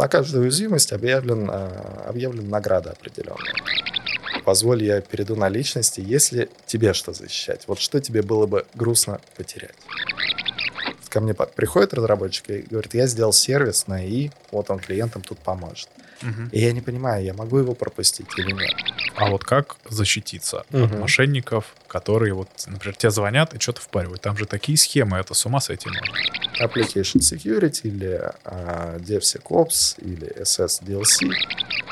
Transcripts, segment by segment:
на каждую уязвимость объявлен, а, объявлена награда определенная. Позволь, я перейду на личности, если тебе что защищать. Вот что тебе было бы грустно потерять? Ко мне приходит разработчик и говорит, я сделал сервис на И, вот он клиентам тут поможет. Угу. И я не понимаю, я могу его пропустить или нет. А вот как защититься угу. от мошенников, которые вот, например, тебе звонят и что-то впаривают? Там же такие схемы, это с ума сойти можно. Application Security или uh, DevSecOps или SSDLC.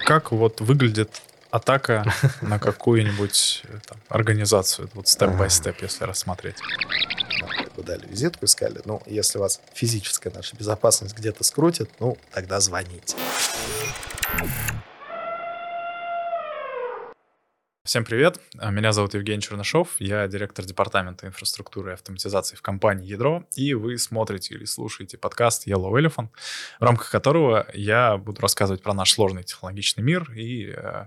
Как вот выглядит атака на какую-нибудь э, там, организацию, вот степ-бай-степ, если рассмотреть? Вы дали визитку, искали. Ну, если вас физическая наша безопасность где-то скрутит, ну, тогда звоните. Всем привет, а, меня зовут Евгений Чернышов, я директор департамента инфраструктуры и автоматизации в компании «Ядро», и вы смотрите или слушаете подкаст Yellow Elephant, в рамках которого я буду рассказывать про наш сложный технологичный мир и э,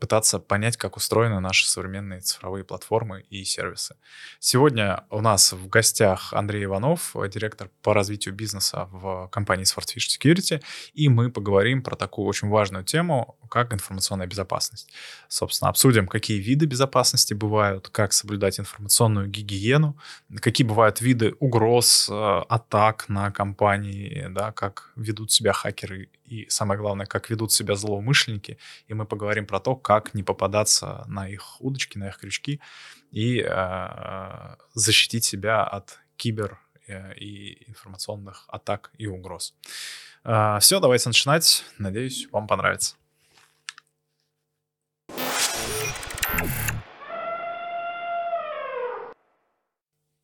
пытаться понять, как устроены наши современные цифровые платформы и сервисы. Сегодня у нас в гостях Андрей Иванов, директор по развитию бизнеса в компании Swordfish Security, и мы поговорим про такую очень важную тему, как информационная безопасность. Собственно, обсудим, какие виды безопасности бывают, как соблюдать информационную гигиену, какие бывают виды угроз, э, атак на компании, да, как ведут себя хакеры и, самое главное, как ведут себя злоумышленники. И мы поговорим про то, как не попадаться на их удочки, на их крючки и э, защитить себя от кибер э, и информационных атак и угроз. Э, все, давайте начинать. Надеюсь, вам понравится.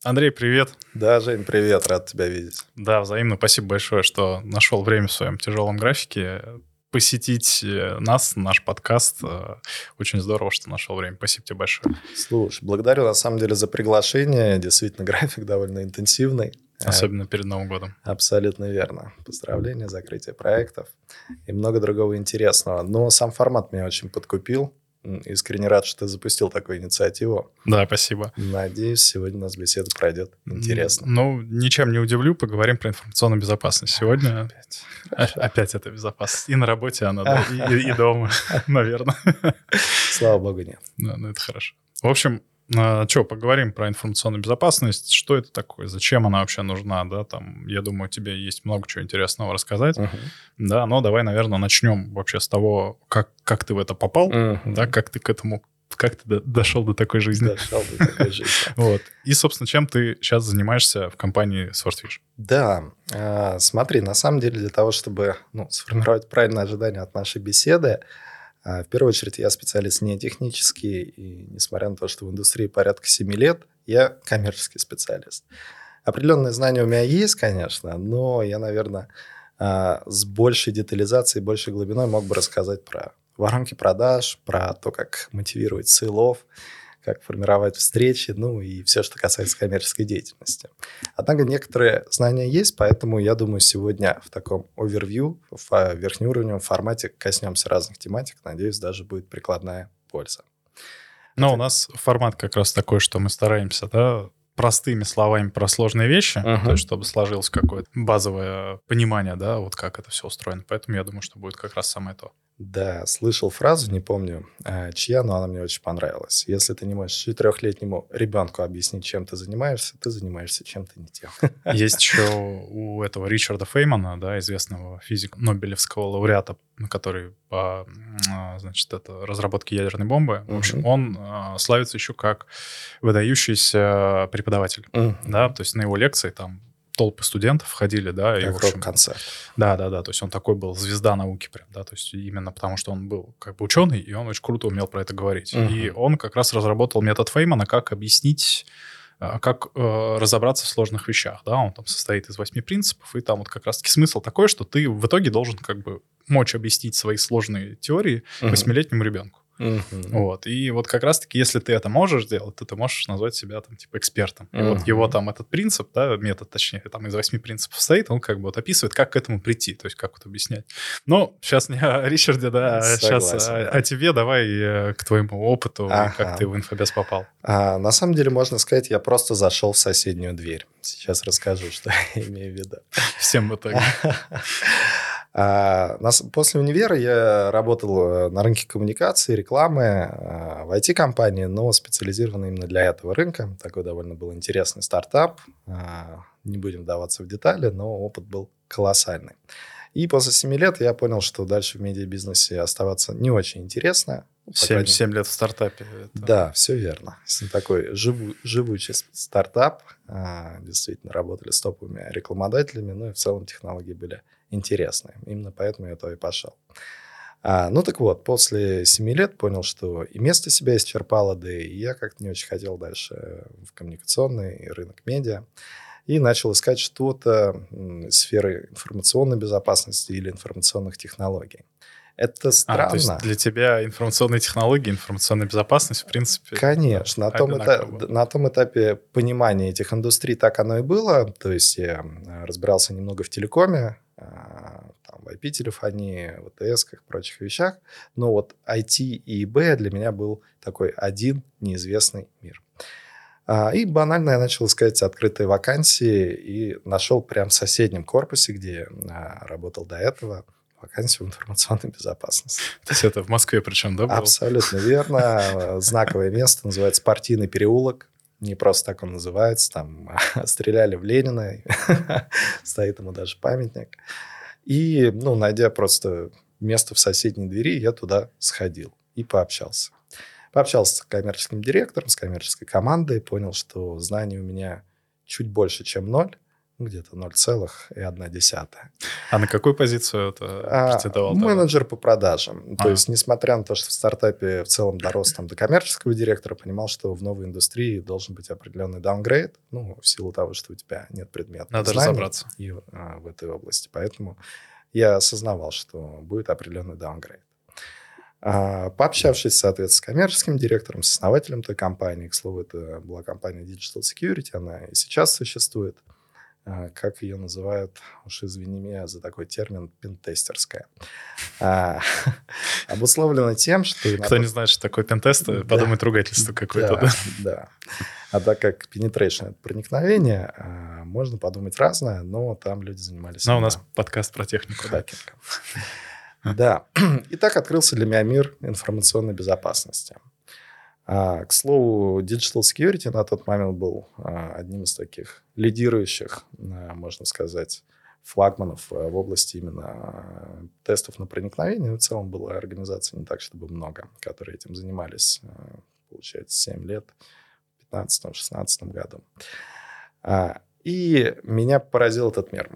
Андрей, привет. Да, Жень, привет, рад тебя видеть. Да, взаимно. Спасибо большое, что нашел время в своем тяжелом графике посетить э, нас, наш подкаст. Э, очень здорово, что нашел время. Спасибо тебе большое. Слушай, благодарю на самом деле за приглашение. Действительно, график довольно интенсивный. Особенно перед Новым годом. Абсолютно верно. Поздравления, закрытие проектов и много другого интересного. Но сам формат меня очень подкупил. Искренне рад, что ты запустил такую инициативу. Да, спасибо. Надеюсь, сегодня у нас беседа пройдет интересно. Ну, ничем не удивлю, поговорим про информационную безопасность сегодня. Опять. Опять это безопасность. И на работе она, да, и, и дома, наверное. Слава богу, нет. Да, ну это хорошо. В общем, а, что, поговорим про информационную безопасность. Что это такое? Зачем она вообще нужна? Да, там, я думаю, тебе есть много чего интересного рассказать. Uh-huh. Да, но давай, наверное, начнем вообще с того, как, как ты в это попал, uh-huh. да, как ты к этому как ты до, дошел до такой жизни? Дошел до такой жизни. вот. И, собственно, чем ты сейчас занимаешься в компании Swordfish? Да, э, смотри, на самом деле для того, чтобы ну, сформировать правильное ожидание от нашей беседы, а, в первую очередь, я специалист не технический, и несмотря на то, что в индустрии порядка 7 лет, я коммерческий специалист. Определенные знания у меня есть, конечно, но я, наверное, а, с большей детализацией, большей глубиной мог бы рассказать про воронки продаж, про то, как мотивировать сейлов, как формировать встречи, ну и все, что касается коммерческой деятельности. Однако некоторые знания есть, поэтому я думаю, сегодня в таком овервью, в верхнеуровневом формате коснемся разных тематик. Надеюсь, даже будет прикладная польза. Но Это... у нас формат как раз такой, что мы стараемся, да, простыми словами про сложные вещи, uh-huh. то есть чтобы сложилось какое-то базовое понимание, да, вот как это все устроено. Поэтому я думаю, что будет как раз самое то. Да, слышал фразу, не помню, э, чья, но она мне очень понравилась. Если ты не можешь четырехлетнему ребенку объяснить, чем ты занимаешься, ты занимаешься чем-то не тем. Есть еще у этого Ричарда Феймана, да, известного физика, Нобелевского лауреата, который по значит, это разработке ядерной бомбы. В общем, он а, славится еще как выдающийся преподаватель. Да, то есть на его лекции там толпы студентов ходили, да. Как и, в общем, концерт. Да, да, да. То есть он такой был звезда науки прям, да. То есть именно потому, что он был как бы ученый, и он очень круто умел про это говорить. Угу. И он как раз разработал метод Феймана, как объяснить а, как э, разобраться в сложных вещах, да, он там состоит из восьми принципов, и там вот как раз-таки смысл такой, что ты в итоге должен как бы мочь объяснить свои сложные теории восьмилетнему ребенку. Uh-huh. Вот. И вот как раз-таки, если ты это можешь сделать, то ты можешь назвать себя там типа экспертом. И uh-huh. вот его там этот принцип, да, метод, точнее, там из восьми принципов состоит, он как бы вот описывает, как к этому прийти, то есть как вот объяснять. Но сейчас не о Ричарде, да, Согласен, сейчас о, о тебе, давай э, к твоему опыту, ага. как ты в инфобес попал. А, на самом деле, можно сказать, я просто зашел в соседнюю дверь. Сейчас расскажу, что я имею в виду. Всем в итоге. А, после универа я работал э, на рынке коммуникации, рекламы а, в IT-компании, но специализированный именно для этого рынка. Такой довольно был интересный стартап. А, не будем вдаваться в детали, но опыт был колоссальный. И после 7 лет я понял, что дальше в медиабизнесе оставаться не очень интересно. 7, 7 лет в стартапе. Это... Да, все верно. Такой живу, живучий стартап. Действительно, работали с топовыми рекламодателями, ну и в целом технологии были интересные. Именно поэтому я то и пошел. А, ну так вот, после семи лет понял, что и место себя исчерпало, да и я как-то не очень хотел дальше в коммуникационный рынок медиа. И начал искать что-то из сферы информационной безопасности или информационных технологий. Это странно. А, то есть для тебя информационные технологии, информационная безопасность, в принципе... Конечно. На том, этапе, на том этапе понимания этих индустрий так оно и было. То есть я разбирался немного в телекоме, а, там, в IP-телефонии, в АТС, и прочих вещах. Но вот IT и ИБ для меня был такой один неизвестный мир. А, и банально я начал искать открытые вакансии и нашел прям в соседнем корпусе, где я работал до этого, вакансию в информационной безопасности. То есть это в Москве причем, да, было? Абсолютно верно. Знаковое место называется Партийный переулок не просто так он называется, там стреляли в Ленина, стоит ему даже памятник. И, ну, найдя просто место в соседней двери, я туда сходил и пообщался. Пообщался с коммерческим директором, с коммерческой командой, понял, что знаний у меня чуть больше, чем ноль, где-то 0,1. А на какую позицию это а, претендовал? Менеджер по продажам. А. То есть, несмотря на то, что в стартапе в целом дорос там, до коммерческого директора, понимал, что в новой индустрии должен быть определенный даунгрейд, ну, в силу того, что у тебя нет предмета Надо разобраться. И, а, в этой области. Поэтому я осознавал, что будет определенный даунгрейд. А, пообщавшись, соответственно, с коммерческим директором, с основателем той компании, к слову, это была компания Digital Security, она и сейчас существует – а, как ее называют, уж извини меня за такой термин, пентестерская. А, обусловлено тем, что... Кто не знает, что такое пентест, подумает ругательство какое-то. Да, да. А так как penetration — это проникновение, а, можно подумать разное, но там люди занимались... Но у нас подкаст про технику. Хакингом. Да. И так открылся для меня мир информационной безопасности. А, к слову, Digital Security на тот момент был а, одним из таких лидирующих, а, можно сказать, флагманов в области именно тестов на проникновение. В целом была организация не так, чтобы много, которые этим занимались, получается, 7 лет, в 2015-2016 году. И меня поразил этот мир.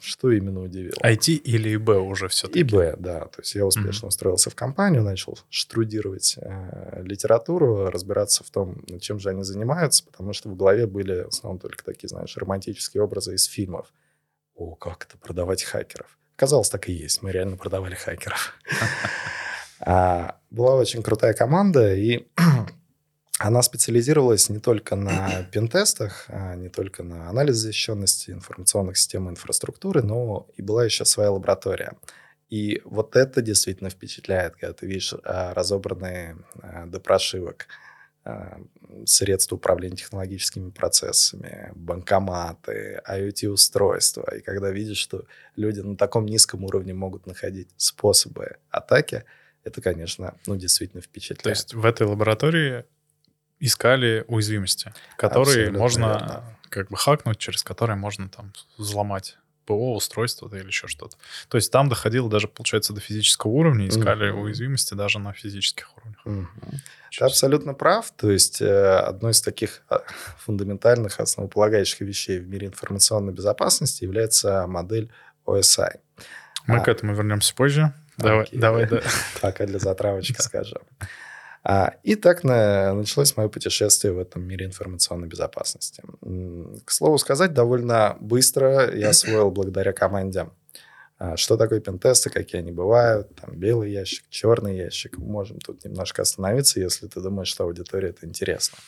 Что именно удивило? IT или ИБ уже все-таки? ИБ, да. То есть я успешно mm-hmm. устроился в компанию, начал штрудировать э, литературу, разбираться в том, чем же они занимаются, потому что в голове были в основном только такие, знаешь, романтические образы из фильмов. О, как это продавать хакеров. Казалось, так и есть. Мы реально продавали хакеров. А, была очень крутая команда, и она специализировалась не только на пентестах, а не только на анализе защищенности информационных систем и инфраструктуры, но и была еще своя лаборатория. И вот это действительно впечатляет, когда ты видишь а, разобранные а, до прошивок средства управления технологическими процессами, банкоматы, IoT-устройства. И когда видишь, что люди на таком низком уровне могут находить способы атаки, это, конечно, ну, действительно впечатляет. То есть в этой лаборатории искали уязвимости, которые Абсолютно можно верно. как бы хакнуть, через которые можно там взломать ПО, устройство или еще что-то. То есть там доходило даже, получается, до физического уровня, искали mm-hmm. уязвимости даже на физических уровнях. Mm-hmm. Ты абсолютно прав. То есть э, одной из таких а, фундаментальных, основополагающих вещей в мире информационной безопасности является модель OSI. Мы а, к этому вернемся позже. Давай, давай, да. Пока для затравочки скажем. А, и так началось мое путешествие в этом мире информационной безопасности. К слову сказать, довольно быстро я освоил благодаря команде а, что такое пентесты, какие они бывают, там белый ящик, черный ящик. Можем тут немножко остановиться, если ты думаешь, что аудитория это интересно.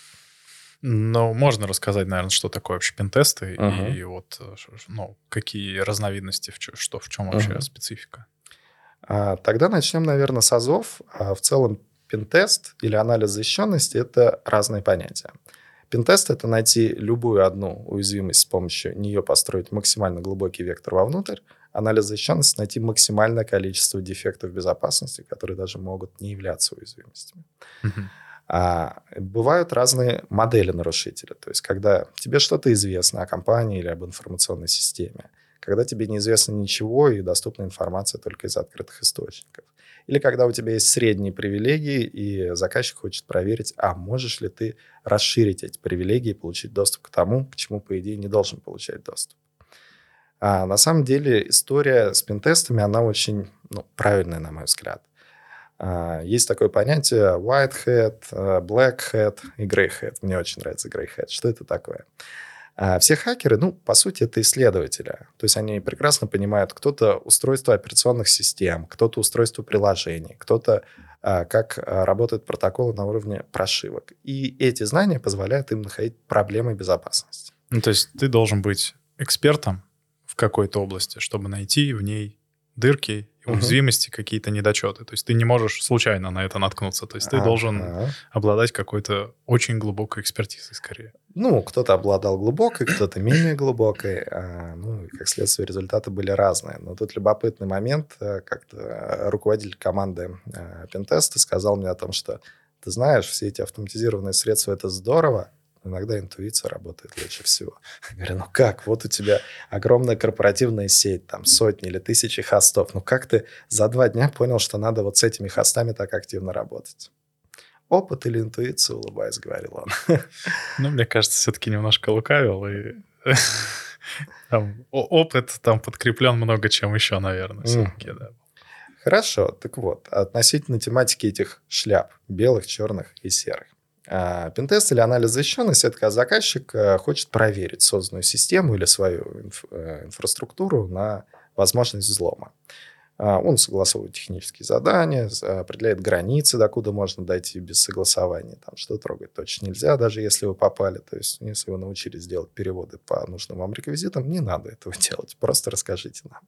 Ну, можно рассказать, наверное, что такое вообще пентесты uh-huh. и вот, э, ну, какие разновидности, что, в чем вообще uh-huh. специфика. А, тогда начнем, наверное, с АЗОВ. А в целом Пентест или анализ защищенности – это разные понятия. Пентест – это найти любую одну уязвимость, с помощью нее построить максимально глубокий вектор вовнутрь. анализ защищенности найти максимальное количество дефектов безопасности, которые даже могут не являться уязвимостями. А бывают разные модели нарушителя. То есть, когда тебе что-то известно о компании или об информационной системе, когда тебе неизвестно ничего и доступна информация только из открытых источников. Или когда у тебя есть средние привилегии, и заказчик хочет проверить, а можешь ли ты расширить эти привилегии получить доступ к тому, к чему, по идее, не должен получать доступ. А на самом деле история с пентестами, она очень ну, правильная, на мой взгляд. А, есть такое понятие white hat, э, black hat и grey hat. Мне очень нравится grey hat. Что это такое? А, все хакеры, ну, по сути, это исследователи. То есть они прекрасно понимают, кто-то устройство операционных систем, кто-то устройство приложений, кто-то а, как работают протоколы на уровне прошивок. И эти знания позволяют им находить проблемы безопасности. Ну, то есть ты должен быть экспертом в какой-то области, чтобы найти в ней дырки, уязвимости, угу. какие-то недочеты. То есть ты не можешь случайно на это наткнуться. То есть ты а должен обладать какой-то очень глубокой экспертизой скорее. Ну, кто-то обладал глубокой, кто-то менее глубокой. А, ну, и как следствие, результаты были разные. Но тут любопытный момент. Э, как-то руководитель команды э, Пентеста сказал мне о том, что ты знаешь, все эти автоматизированные средства — это здорово, Иногда интуиция работает лучше всего. Я говорю, ну как, вот у тебя огромная корпоративная сеть, там сотни или тысячи хостов. Ну как ты за два дня понял, что надо вот с этими хостами так активно работать? Опыт или интуиция, улыбаясь, говорил он. Ну, мне кажется, все-таки немножко лукавил, и там, опыт там подкреплен много чем еще, наверное, все-таки, да. Хорошо, так вот, относительно тематики этих шляп, белых, черных и серых. А, пентест или анализ защищенности – это когда заказчик э, хочет проверить созданную систему или свою инф- э, инфраструктуру на возможность взлома. А, он согласовывает технические задания, определяет границы, докуда можно дойти без согласования. Там что трогать точно нельзя, даже если вы попали. То есть, если вы научились делать переводы по нужным вам реквизитам, не надо этого делать. Просто расскажите нам.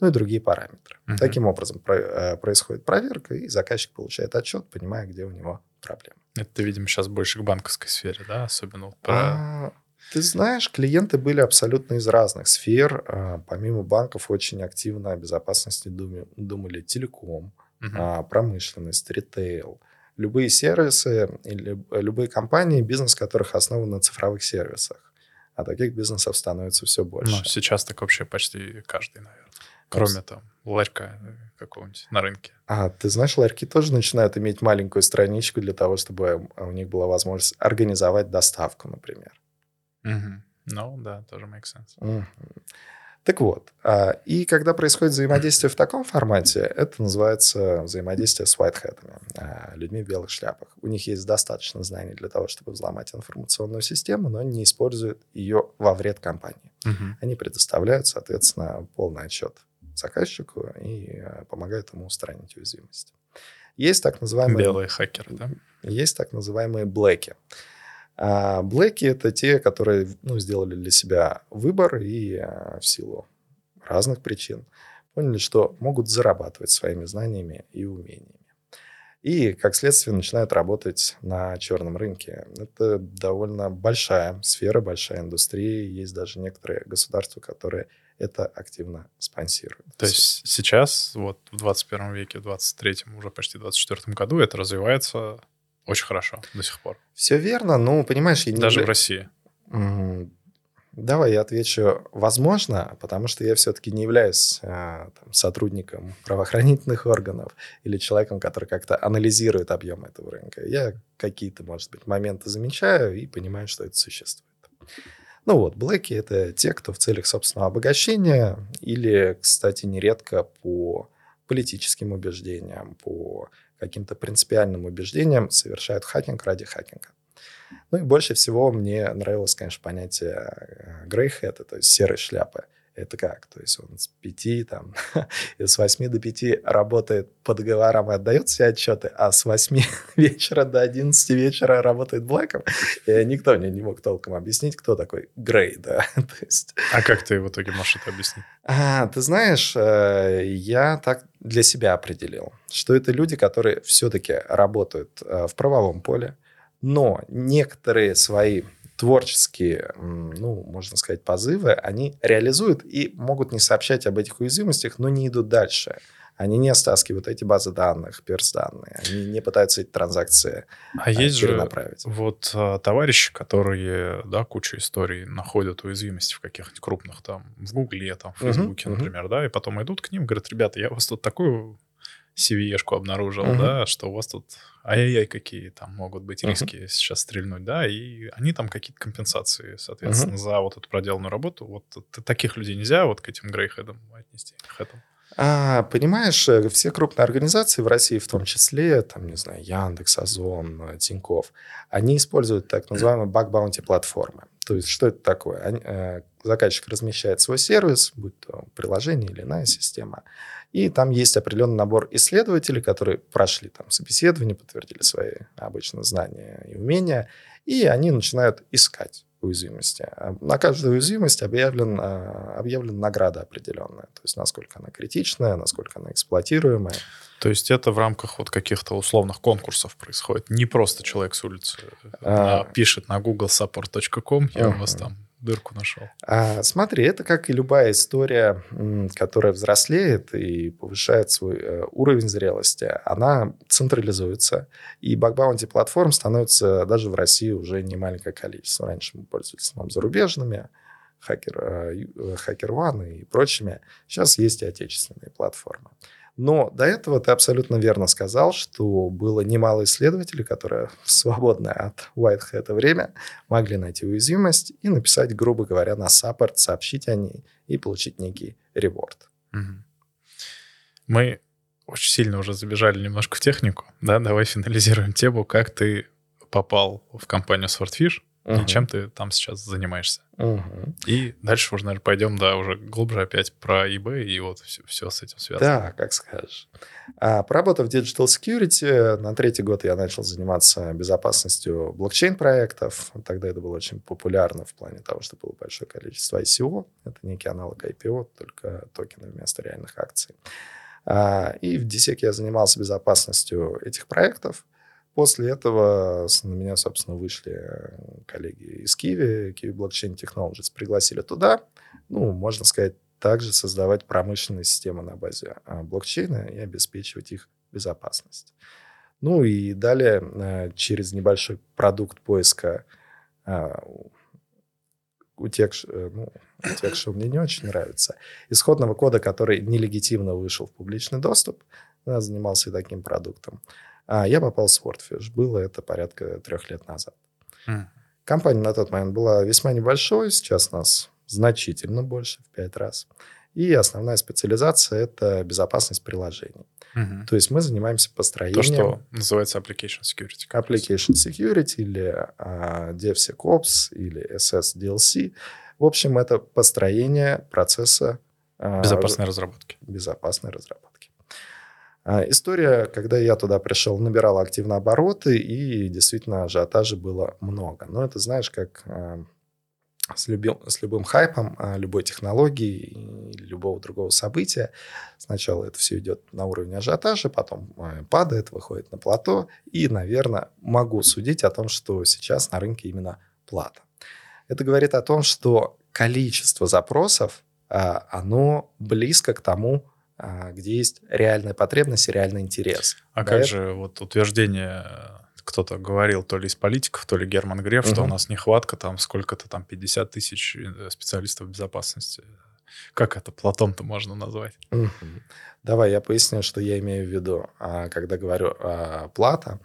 Ну и другие параметры. Uh-huh. Таким образом э, происходит проверка, и заказчик получает отчет, понимая, где у него проблемы. Это видимо, сейчас больше к банковской сфере, да, особенно вот про... А, ты знаешь, клиенты были абсолютно из разных сфер. А, помимо банков очень активно о безопасности думали, думали телеком, угу. промышленность, ритейл. Любые сервисы или любые компании, бизнес которых основан на цифровых сервисах. А таких бизнесов становится все больше. Ну, сейчас так вообще почти каждый, наверное. Кроме там ларька э, какого-нибудь на рынке. А, ты знаешь, ларьки тоже начинают иметь маленькую страничку для того, чтобы у них была возможность организовать доставку, например. Угу. Ну, да, тоже makes sense. Угу. Так вот, а, и когда происходит взаимодействие в таком формате, это называется взаимодействие с whitehead'ами, а, людьми в белых шляпах. У них есть достаточно знаний для того, чтобы взломать информационную систему, но они не используют ее во вред компании. Угу. Они предоставляют, соответственно, полный отчет заказчику и э, помогает ему устранить уязвимость. Есть так называемые... Белые хакеры, да? Есть так называемые блэки. А блэки — это те, которые ну, сделали для себя выбор и а, в силу разных причин поняли, что могут зарабатывать своими знаниями и умениями. И, как следствие, начинают работать на черном рынке. Это довольно большая сфера, большая индустрия. Есть даже некоторые государства, которые это активно спонсирует. То есть сейчас, вот в 21 веке, в 23-м, уже почти 24 году это развивается очень хорошо до сих пор. Все верно, ну, понимаешь... Я не Даже в России. Давай я отвечу «возможно», потому что я все-таки не являюсь э, там, сотрудником правоохранительных органов или человеком, который как-то анализирует объем этого рынка. Я какие-то, может быть, моменты замечаю и понимаю, что это существует. Ну вот, блэки — это те, кто в целях собственного обогащения или, кстати, нередко по политическим убеждениям, по каким-то принципиальным убеждениям совершают хакинг ради хакинга. Ну и больше всего мне нравилось, конечно, понятие grey hat, то есть серой шляпы — это как? То есть он с 5, там, с 8 до 5 работает по договорам и отдает все отчеты, а с 8 вечера до 11 вечера работает блэком. И никто мне не мог толком объяснить, кто такой Грей, да. То есть... А как ты в итоге можешь это объяснить? А, ты знаешь, э, я так для себя определил, что это люди, которые все-таки работают э, в правовом поле, но некоторые свои творческие, ну, можно сказать, позывы, они реализуют и могут не сообщать об этих уязвимостях, но не идут дальше. Они не стаскивают эти базы данных, перс-данные, они не пытаются эти транзакции а есть же вот а, товарищи, которые, да, кучу историй находят уязвимости в каких-нибудь крупных, там, в Гугле, там, в Фейсбуке, uh-huh, например, uh-huh. да, и потом идут к ним, говорят, ребята, я у вас тут такую CVE-шку обнаружил, uh-huh. да, что у вас тут ай-яй-яй какие там могут быть риски uh-huh. сейчас стрельнуть, да, и они там какие-то компенсации, соответственно, uh-huh. за вот эту проделанную работу. Вот таких людей нельзя вот к этим грейхедам отнести, к этому. А, понимаешь, э, все крупные организации в России, в том числе, там, не знаю, Яндекс, Озон, э, Тиньков, они используют так называемые баг-баунти платформы. То есть, что это такое? Они, э, заказчик размещает свой сервис, будь то приложение или иная система, и там есть определенный набор исследователей, которые прошли там собеседование, подтвердили свои обычные знания и умения, и они начинают искать уязвимости. А на каждую уязвимость объявлен, а, объявлена награда определенная. То есть насколько она критичная, насколько она эксплуатируемая. То есть это в рамках вот каких-то условных конкурсов происходит. Не просто человек с улицы а... пишет на google-support.com, я uh-huh. у вас там дырку нашел. А, смотри, это как и любая история, которая взрослеет и повышает свой э, уровень зрелости, она централизуется. И баг-баунти платформ становится даже в России уже не маленькое количество. Раньше мы пользовались там, зарубежными, Hacker, э, Hacker One и прочими. Сейчас есть и отечественные платформы. Но до этого ты абсолютно верно сказал, что было немало исследователей, которые в свободное от Whitehead время могли найти уязвимость и написать, грубо говоря, на саппорт, сообщить о ней и получить некий реворд. Мы очень сильно уже забежали немножко в технику. Да, давай финализируем тему, как ты попал в компанию Swordfish угу. и чем ты там сейчас занимаешься. Угу. И дальше уже, наверное, пойдем, да, уже глубже опять про eBay и вот все, все с этим связано. Да, как скажешь. А, поработав в Digital Security, на третий год я начал заниматься безопасностью блокчейн-проектов. Тогда это было очень популярно в плане того, что было большое количество ICO. Это некий аналог IPO, только токены вместо реальных акций. А, и в DSEC я занимался безопасностью этих проектов. После этого на меня, собственно, вышли э, коллеги из Киви, Kiwi Blockchain Technologies, пригласили туда, ну, можно сказать, также создавать промышленные системы на базе а, блокчейна и обеспечивать их безопасность. Ну и далее э, через небольшой продукт поиска утекш, э, ну, утекшего мне не очень нравится, исходного кода, который нелегитимно вышел в публичный доступ, я занимался и таким продуктом. А я попал в Swordfish. Было это порядка трех лет назад. Mm. Компания на тот момент была весьма небольшой, сейчас нас значительно больше, в пять раз. И основная специализация – это безопасность приложений. Угу. То есть мы занимаемся построением... То, что называется Application Security. Application Security или uh, DevSecOps или SSDLC. В общем, это построение процесса... Uh, безопасной разработки. Безопасной разработки. А, история, когда я туда пришел, набирала активно обороты, и действительно ажиотажа было много. Но это, знаешь, как а, с, любим, с любым хайпом а, любой технологии любого другого события. Сначала это все идет на уровне ажиотажа, потом падает, выходит на плато. И, наверное, могу судить о том, что сейчас на рынке именно плата. Это говорит о том, что количество запросов, оно близко к тому, где есть реальная потребность и реальный интерес. А как этого... же вот утверждение кто-то говорил, то ли из политиков, то ли Герман Греф, угу. что у нас нехватка там сколько-то там 50 тысяч э, специалистов безопасности. Как это Платон-то можно назвать? Угу. Давай я поясню, что я имею в виду, а, когда говорю плата.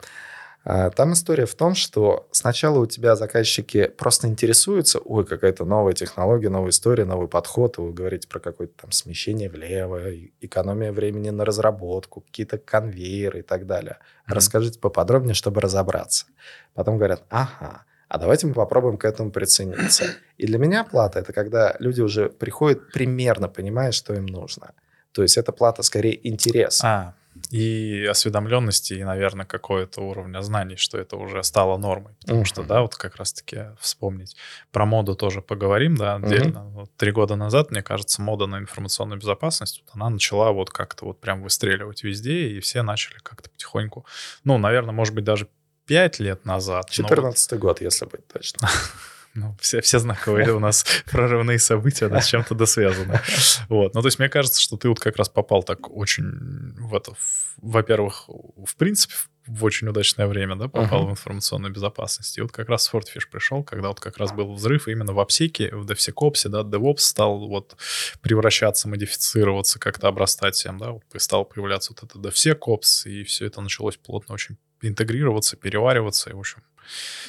А, там история в том, что сначала у тебя заказчики просто интересуются, ой, какая-то новая технология, новая история, новый подход, вы говорите про какое-то там смещение влево, экономия времени на разработку, какие-то конвейеры и так далее. Mm-hmm. Расскажите поподробнее, чтобы разобраться. Потом говорят, ага, а давайте мы попробуем к этому прицениться. И для меня плата – это когда люди уже приходят примерно понимая, что им нужно. То есть это плата скорее интерес. А, и осведомленности, и, наверное, какое-то уровня знаний, что это уже стало нормой. Потому uh-huh. что, да, вот как раз-таки вспомнить. Про моду тоже поговорим, да, отдельно. Uh-huh. Вот три года назад, мне кажется, мода на информационную безопасность, вот она начала вот как-то вот прям выстреливать везде, и все начали как-то потихоньку, ну, наверное, может быть, даже пять лет назад. 14 вот... год, если быть точно. ну, все, все знаковые у нас прорывные события, да, с чем-то досвязаны. Вот. Ну, то есть мне кажется, что ты вот как раз попал так очень в это, во-первых, в принципе, в очень удачное время, да, попал uh-huh. в информационную безопасность. И вот как раз Swordfish пришел, когда вот как раз был взрыв именно в обсеке, в DevSecOps, да, DevOps стал вот превращаться, модифицироваться, как-то обрастать всем, да, вот стал появляться вот это DevSecOps, и все это началось плотно очень интегрироваться, перевариваться, и, в общем,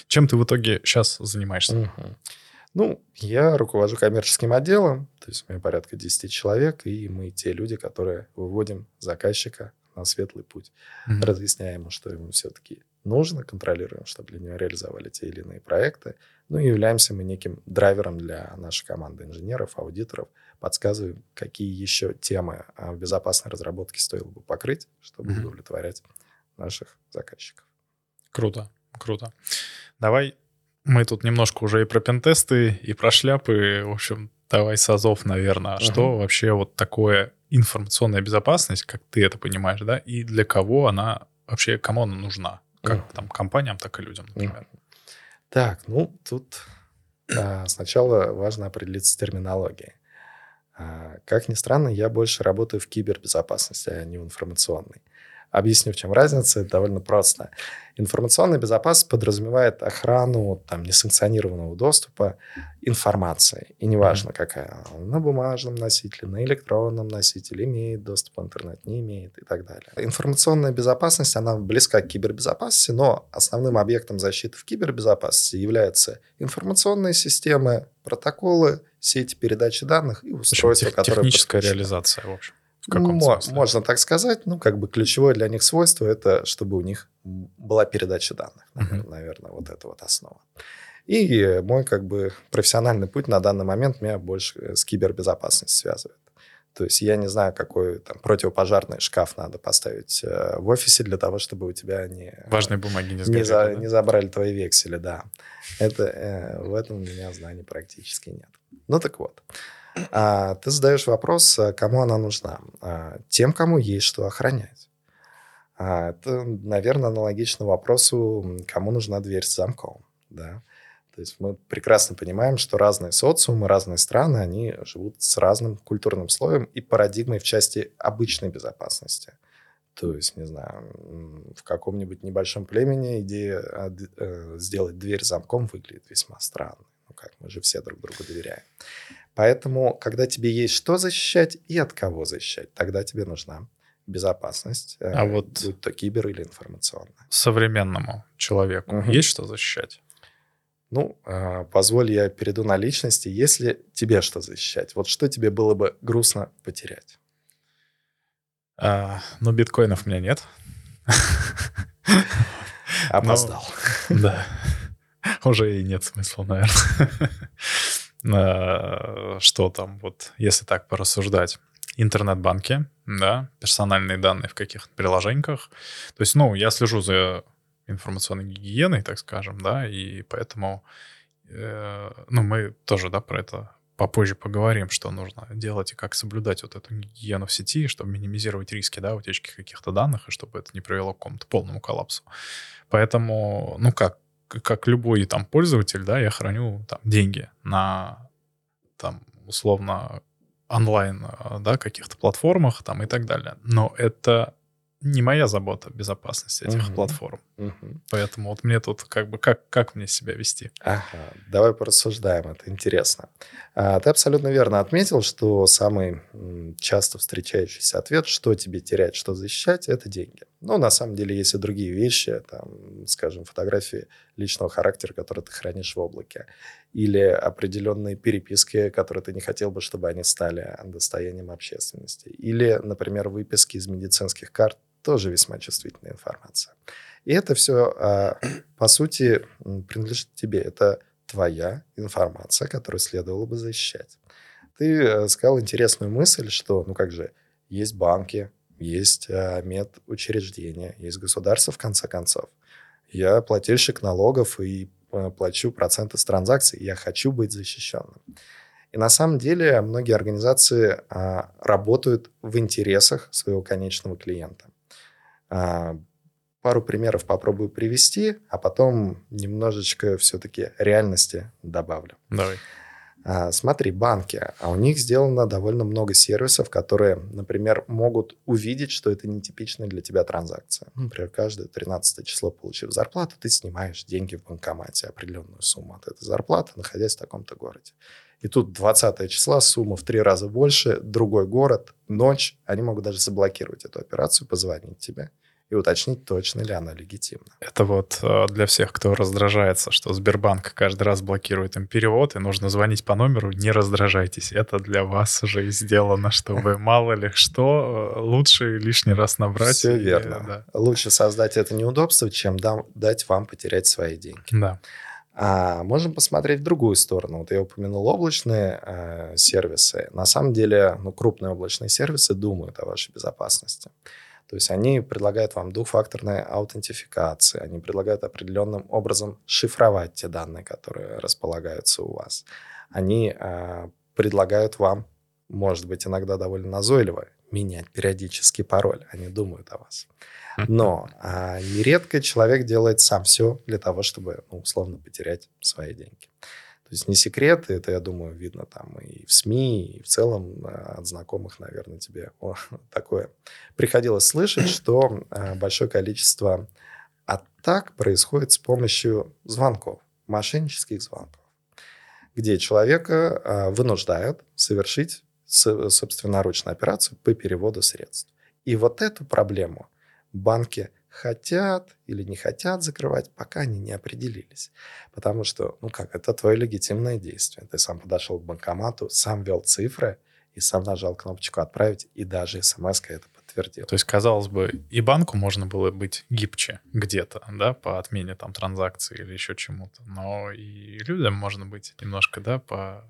чем ты в итоге сейчас занимаешься? Uh-huh. Ну, я руковожу коммерческим отделом, то есть у меня порядка 10 человек, и мы те люди, которые выводим заказчика на светлый путь. Mm-hmm. Разъясняем ему, что ему все-таки нужно, контролируем, чтобы для него реализовали те или иные проекты. Ну и являемся мы неким драйвером для нашей команды инженеров, аудиторов, подсказываем, какие еще темы в безопасной разработке стоило бы покрыть, чтобы mm-hmm. удовлетворять наших заказчиков. Круто, круто. Давай мы тут немножко уже и про пентесты, и про шляпы. В общем, давай с азов, наверное. Uh-huh. Что вообще вот такое информационная безопасность, как ты это понимаешь, да, и для кого она вообще, кому она нужна? Как uh-huh. там компаниям, так и людям, например. Uh-huh. Так, ну тут а, сначала важно определиться с терминологией. А, как ни странно, я больше работаю в кибербезопасности, а не в информационной. Объясню, в чем разница. Это довольно просто. Информационная безопасность подразумевает охрану там, несанкционированного доступа информации. И неважно, какая на бумажном носителе, на электронном носителе, имеет доступ в интернет, не имеет и так далее. Информационная безопасность, она близка к кибербезопасности, но основным объектом защиты в кибербезопасности являются информационные системы, протоколы, сети передачи данных и устройства, Тех, которые... Техническая подключены. реализация, в общем. Мо- можно так сказать. Ну, как бы ключевое для них свойство это, чтобы у них была передача данных. Uh-huh. Наверное, вот это вот основа. И мой как бы профессиональный путь на данный момент меня больше с кибербезопасностью связывает. То есть я не знаю, какой там противопожарный шкаф надо поставить э, в офисе для того, чтобы у тебя не... Важные бумаги не сгорели, не, за, да? не забрали твои векселя, да. Это, э, в этом у меня знаний практически нет. Ну так вот. А, ты задаешь вопрос, а, кому она нужна? А, тем, кому есть что охранять. А, это, наверное, аналогично вопросу, кому нужна дверь с замком. Да? То есть мы прекрасно понимаем, что разные социумы, разные страны, они живут с разным культурным слоем и парадигмой в части обычной безопасности. То есть, не знаю, в каком-нибудь небольшом племени идея э, сделать дверь замком выглядит весьма странно. Ну как, мы же все друг другу доверяем. Поэтому, когда тебе есть что защищать и от кого защищать, тогда тебе нужна безопасность, а э, вот будь то кибер или информационная. Современному человеку угу. есть что защищать? Ну, э, позволь я перейду на личности. Если тебе что защищать, вот что тебе было бы грустно потерять? А, ну, биткоинов у меня нет. Опоздал. Да. Уже и нет смысла, наверное. Э, что там, вот, если так порассуждать, интернет-банки, да, персональные данные в каких-то приложениях. То есть, ну, я слежу за информационной гигиеной, так скажем, да, и поэтому, э, ну, мы тоже, да, про это попозже поговорим, что нужно делать и как соблюдать вот эту гигиену в сети, чтобы минимизировать риски, да, утечки каких-то данных, и чтобы это не привело к какому-то полному коллапсу. Поэтому, ну как, как любой там пользователь, да, я храню там деньги на там условно онлайн, э, да, каких-то платформах там и так далее. Но это не моя забота безопасность этих угу. платформ. Угу. Поэтому вот мне тут как бы как, как мне себя вести? Ага, давай порассуждаем, это интересно. А, ты абсолютно верно отметил, что самый часто встречающийся ответ, что тебе терять, что защищать, это деньги. Но на самом деле есть и другие вещи, там, скажем, фотографии личного характера, которые ты хранишь в облаке, или определенные переписки, которые ты не хотел бы, чтобы они стали достоянием общественности, или, например, выписки из медицинских карт, тоже весьма чувствительная информация. И это все, а, по сути, принадлежит тебе. Это твоя информация, которую следовало бы защищать. Ты э, сказал интересную мысль, что, ну как же, есть банки, есть а, медучреждения, есть государство, в конце концов. Я плательщик налогов и э, плачу проценты с транзакций, я хочу быть защищенным. И на самом деле многие организации а, работают в интересах своего конечного клиента. А, пару примеров попробую привести, а потом немножечко все-таки реальности добавлю. Давай. А, смотри, банки, а у них сделано довольно много сервисов, которые, например, могут увидеть, что это нетипичная для тебя транзакция. Например, каждое 13 число, получив зарплату, ты снимаешь деньги в банкомате, определенную сумму от этой зарплаты, находясь в таком-то городе. И тут 20 числа, сумма в три раза больше, другой город, ночь, они могут даже заблокировать эту операцию, позвонить тебе и уточнить, точно ли она легитимна. Это вот э, для всех, кто раздражается, что Сбербанк каждый раз блокирует им перевод, и нужно звонить по номеру, не раздражайтесь. Это для вас уже сделано, чтобы мало ли что, э, лучше лишний раз набрать. Все верно. Лучше создать это неудобство, чем дать вам потерять свои деньги. Да. А можем посмотреть в другую сторону. Вот я упомянул облачные э, сервисы. На самом деле, ну, крупные облачные сервисы думают о вашей безопасности. То есть они предлагают вам двухфакторные аутентификации, они предлагают определенным образом шифровать те данные, которые располагаются у вас. Они э, предлагают вам, может быть, иногда довольно назойливо, менять периодически пароль. Они думают о вас. Но а, нередко человек делает сам все для того, чтобы, ну, условно, потерять свои деньги. Есть не секрет, это, я думаю, видно там и в СМИ, и в целом а, от знакомых, наверное, тебе о, такое приходилось слышать, что а, большое количество атак происходит с помощью звонков, мошеннических звонков, где человека а, вынуждают совершить собственноручную операцию по переводу средств. И вот эту проблему банки хотят или не хотят закрывать, пока они не определились. Потому что, ну как, это твое легитимное действие. Ты сам подошел к банкомату, сам ввел цифры и сам нажал кнопочку «Отправить», и даже смс это подтвердил. То есть, казалось бы, и банку можно было быть гибче где-то, да, по отмене там транзакции или еще чему-то, но и людям можно быть немножко, да, по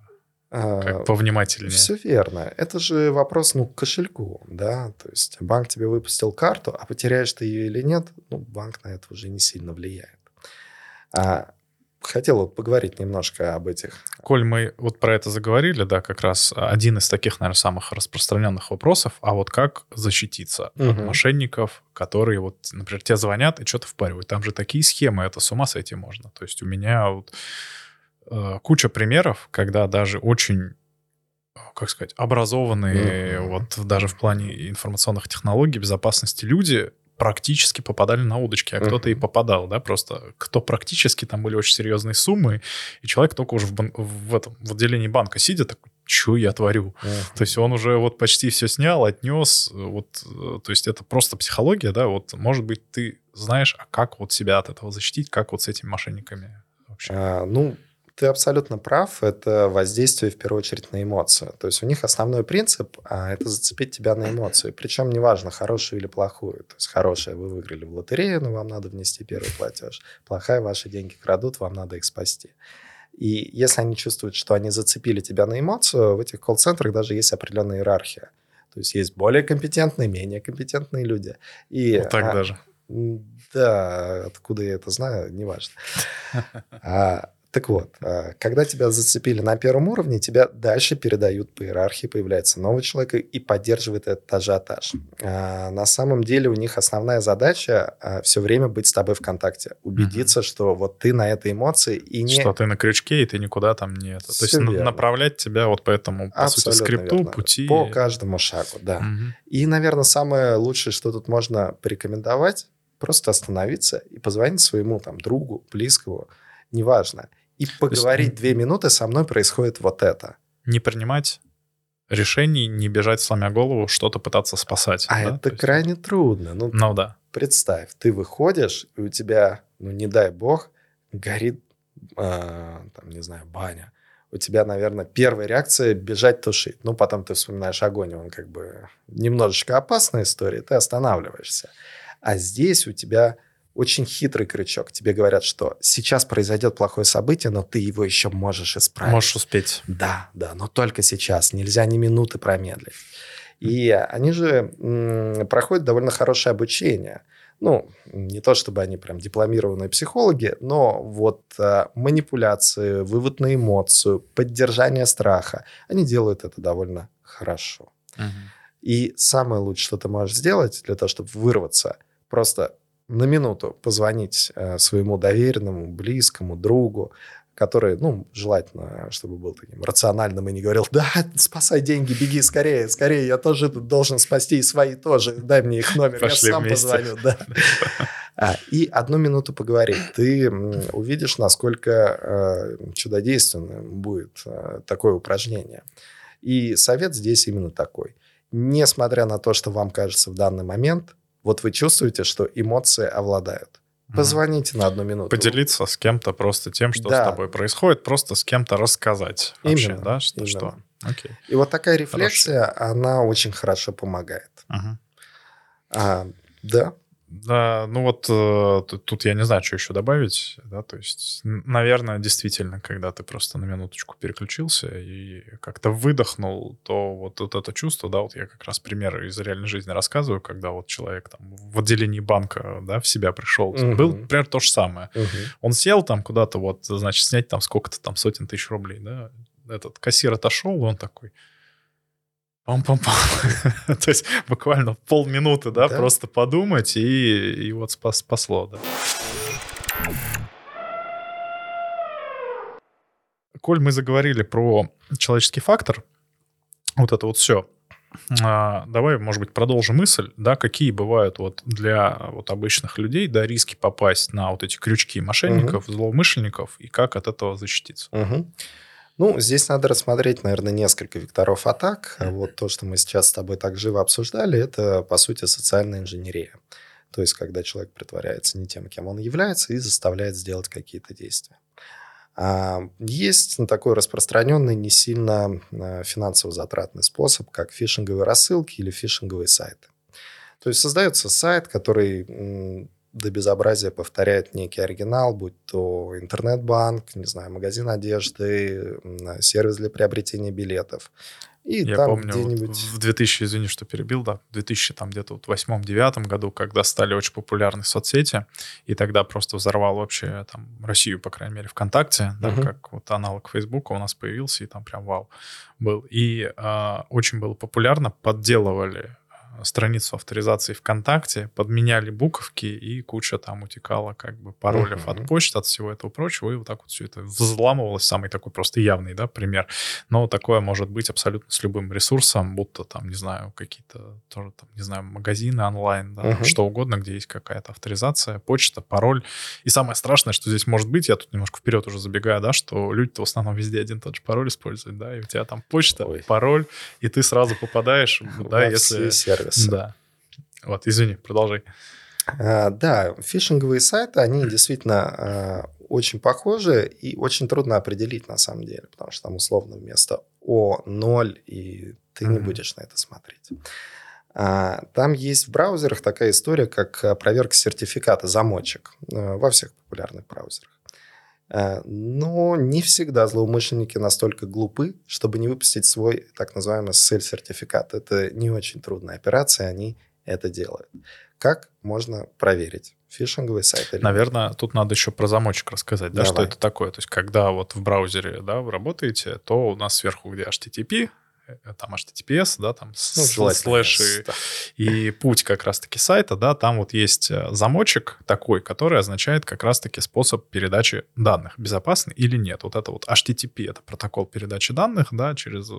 как а, повнимательнее. Все верно. Это же вопрос, ну, к кошельку, да, то есть банк тебе выпустил карту, а потеряешь ты ее или нет, ну, банк на это уже не сильно влияет. А, хотел вот поговорить немножко об этих. Коль мы вот про это заговорили, да, как раз один из таких, наверное, самых распространенных вопросов, а вот как защититься угу. от мошенников, которые вот, например, тебе звонят и что-то впаривают. Там же такие схемы, это с ума сойти можно. То есть у меня вот Э, куча примеров, когда даже очень как сказать, образованные, mm-hmm. вот даже в плане информационных технологий, безопасности люди практически попадали на удочки, а uh-huh. кто-то и попадал, да, просто кто практически, там были очень серьезные суммы, и человек только уже в, бан- в этом, в отделении банка сидит, такой, что я творю? Uh-huh. То есть он уже вот почти все снял, отнес, вот, э, то есть это просто психология, да, вот, может быть, ты знаешь, а как вот себя от этого защитить, как вот с этими мошенниками вообще? А, ну, ты абсолютно прав. Это воздействие в первую очередь на эмоцию. То есть у них основной принцип а, это зацепить тебя на эмоцию. Причем неважно, хорошую или плохую. То есть хорошая, вы выиграли в лотерею, но вам надо внести первый платеж. Плохая, ваши деньги крадут, вам надо их спасти. И если они чувствуют, что они зацепили тебя на эмоцию, в этих колл-центрах даже есть определенная иерархия. То есть есть более компетентные, менее компетентные люди. И, вот так а, даже. Да, откуда я это знаю, неважно. А, так вот, а, когда тебя зацепили на первом уровне, тебя дальше передают по иерархии, появляется новый человек и поддерживает этот ажиотаж. А, на самом деле у них основная задача а, все время быть с тобой в контакте, убедиться, угу. что вот ты на этой эмоции и не... Что ты на крючке, и ты никуда там не... Это. То есть верно. направлять тебя вот по этому, по Абсолютно сути, скрипту, верно. пути. По каждому шагу, да. Угу. И, наверное, самое лучшее, что тут можно порекомендовать, просто остановиться и позвонить своему там другу, близкому, неважно, и поговорить есть, две минуты со мной происходит вот это. Не принимать решений, не бежать сломя голову, что-то пытаться спасать. А да? это есть... крайне трудно. Ну, ну да. Представь, ты выходишь, и у тебя, ну не дай бог, горит, э, там, не знаю, баня. У тебя, наверное, первая реакция бежать тушить. Ну, потом ты вспоминаешь огонь, он как бы немножечко опасная история, ты останавливаешься. А здесь у тебя очень хитрый крючок. Тебе говорят, что сейчас произойдет плохое событие, но ты его еще можешь исправить. Можешь успеть. Да, да, но только сейчас. Нельзя ни минуты промедлить. И они же м, проходят довольно хорошее обучение. Ну, не то чтобы они прям дипломированные психологи, но вот а, манипуляции, вывод на эмоцию, поддержание страха, они делают это довольно хорошо. Угу. И самое лучшее, что ты можешь сделать для того, чтобы вырваться, просто на минуту позвонить э, своему доверенному, близкому, другу, который, ну, желательно, чтобы был таким рациональным и не говорил, да, спасай деньги, беги скорее, скорее, я тоже должен спасти и свои тоже, дай мне их номер, Пошли я сам вместе. позвоню. Да. А, и одну минуту поговорить. Ты увидишь, насколько э, чудодейственным будет э, такое упражнение. И совет здесь именно такой. Несмотря на то, что вам кажется в данный момент, вот вы чувствуете, что эмоции овладают. Позвоните на одну минуту. Поделиться с кем-то просто тем, что да. с тобой происходит, просто с кем-то рассказать. Вообще, именно, да, что, именно. что. Окей. И вот такая рефлексия, Хорошо. она очень хорошо помогает. Угу. А, да. Да, ну вот э, тут я не знаю, что еще добавить, да, то есть, наверное, действительно, когда ты просто на минуточку переключился и как-то выдохнул, то вот, вот это чувство, да, вот я как раз примеры из реальной жизни рассказываю, когда вот человек там в отделении банка, да, в себя пришел, угу. был, например, то же самое. Угу. Он сел там куда-то вот, значит, снять там сколько-то там сотен тысяч рублей, да, этот кассир отошел, и он такой, Пам-пам-пам. То есть буквально полминуты, да, да? просто подумать, и, и вот спас, спасло, да. Коль мы заговорили про человеческий фактор, вот это вот все, а, давай, может быть, продолжим мысль, да, какие бывают вот для вот обычных людей, да, риски попасть на вот эти крючки мошенников, угу. злоумышленников, и как от этого защититься. Угу. Ну, здесь надо рассмотреть, наверное, несколько векторов атак. Вот то, что мы сейчас с тобой так живо обсуждали, это, по сути, социальная инженерия. То есть, когда человек притворяется не тем, кем он является, и заставляет сделать какие-то действия. А есть такой распространенный, не сильно а, финансово затратный способ, как фишинговые рассылки или фишинговые сайты. То есть создается сайт, который до безобразия повторяет некий оригинал, будь то интернет-банк, не знаю, магазин одежды, сервис для приобретения билетов. И Я там помню, где-нибудь... в 2000, извини, что перебил, да, в 2000, там где-то вот восьмом-девятом году, когда стали очень популярны соцсети, и тогда просто взорвал вообще там Россию, по крайней мере, ВКонтакте, да, uh-huh. как вот аналог Фейсбука у нас появился, и там прям вау был. И э, очень было популярно, подделывали страницу авторизации ВКонтакте, подменяли буковки, и куча там утекала как бы паролев uh-huh. от почты, от всего этого прочего, и вот так вот все это взламывалось. Самый такой просто явный, да, пример. Но такое может быть абсолютно с любым ресурсом, будто там, не знаю, какие-то тоже там, не знаю, магазины онлайн, да, uh-huh. что угодно, где есть какая-то авторизация, почта, пароль. И самое страшное, что здесь может быть, я тут немножко вперед уже забегаю, да, что люди-то в основном везде один тот же пароль используют, да, и у тебя там почта, Ой. пароль, и ты сразу попадаешь, да, если сервисы. Да. Вот, извини, продолжай. А, да, фишинговые сайты, они действительно а, очень похожи и очень трудно определить на самом деле, потому что там условно вместо О 0, и ты mm-hmm. не будешь на это смотреть. А, там есть в браузерах такая история, как проверка сертификата, замочек во всех популярных браузерах. Но не всегда злоумышленники настолько глупы, чтобы не выпустить свой так называемый сель-сертификат. Это не очень трудная операция, они это делают. Как можно проверить? Фишинговый сайт или Наверное, тут надо еще про замочек рассказать, да, что это такое. То есть, когда вот в браузере, да, вы работаете, то у нас сверху, где HTTP, Э, там HTTPS, да, там ну, слэши, да. и путь как раз-таки сайта, да, там вот есть э, замочек такой, который означает как раз-таки способ передачи данных, безопасный или нет. Вот это вот HTTP, это протокол передачи данных, да, через,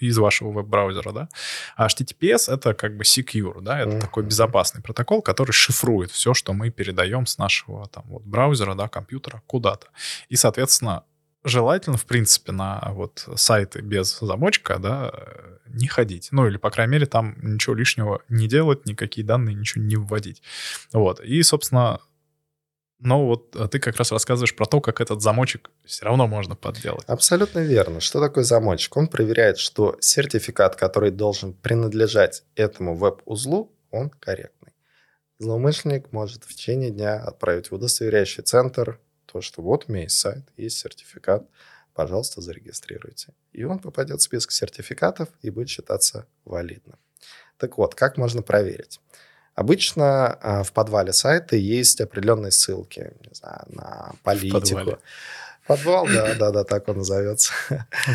из вашего веб-браузера, да, а HTTPS это как бы secure, да, это mm-hmm. такой безопасный протокол, который шифрует все, что мы передаем с нашего там вот браузера, да, компьютера куда-то. И, соответственно, желательно, в принципе, на вот сайты без замочка, да, не ходить. Ну, или, по крайней мере, там ничего лишнего не делать, никакие данные, ничего не вводить. Вот. И, собственно, но вот а ты как раз рассказываешь про то, как этот замочек все равно можно подделать. Абсолютно верно. Что такое замочек? Он проверяет, что сертификат, который должен принадлежать этому веб-узлу, он корректный. Злоумышленник может в течение дня отправить в удостоверяющий центр то, что вот у меня есть сайт, есть сертификат, пожалуйста, зарегистрируйте. И он попадет в список сертификатов и будет считаться валидным. Так вот, как можно проверить? Обычно а, в подвале сайта есть определенные ссылки не знаю, на политику. Подвал, да, да, да, так он назовется.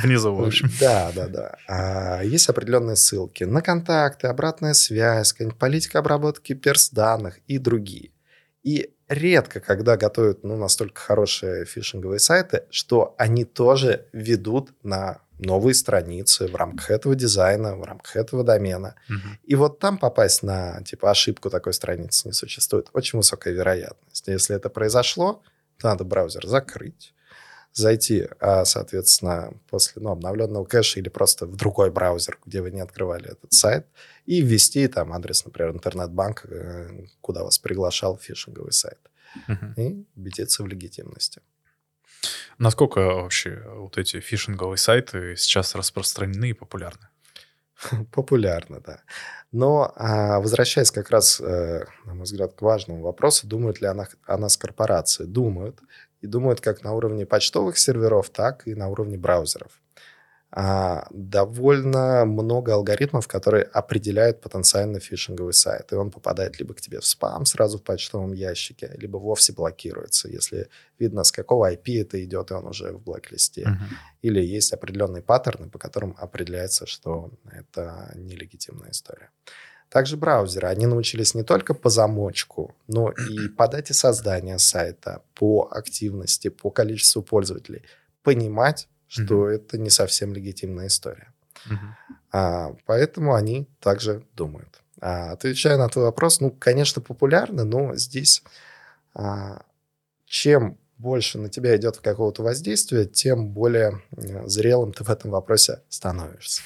Внизу, в общем. Да, да, да. А, есть определенные ссылки на контакты, обратная связь, политика обработки перс-данных и другие. И редко, когда готовят ну, настолько хорошие фишинговые сайты, что они тоже ведут на новые страницы в рамках этого дизайна, в рамках этого домена. Угу. И вот там попасть на типа ошибку такой страницы не существует. Очень высокая вероятность. Если это произошло, то надо браузер закрыть, зайти, а, соответственно, после ну, обновленного кэша или просто в другой браузер, где вы не открывали этот сайт, и ввести там адрес, например, интернет-банка, э, куда вас приглашал фишинговый сайт. Угу. И убедиться в легитимности. Насколько вообще вот эти фишинговые сайты сейчас распространены и популярны? Популярно, да. Но а, возвращаясь как раз, э, на мой взгляд, к важному вопросу, думают ли она, о нас корпорации? Думают. И думают как на уровне почтовых серверов, так и на уровне браузеров. А, довольно много алгоритмов, которые определяют потенциально фишинговый сайт. И он попадает либо к тебе в спам сразу в почтовом ящике, либо вовсе блокируется, если видно, с какого IP это идет, и он уже в блэк-листе. Uh-huh. Или есть определенные паттерны, по которым определяется, что это нелегитимная история. Также браузеры, они научились не только по замочку, но и по дате создания сайта, по активности, по количеству пользователей понимать, что mm-hmm. это не совсем легитимная история. Mm-hmm. А, поэтому они также думают. А, отвечая на твой вопрос, ну, конечно, популярно, но здесь а, чем больше на тебя идет какого-то воздействия, тем более зрелым ты в этом вопросе становишься.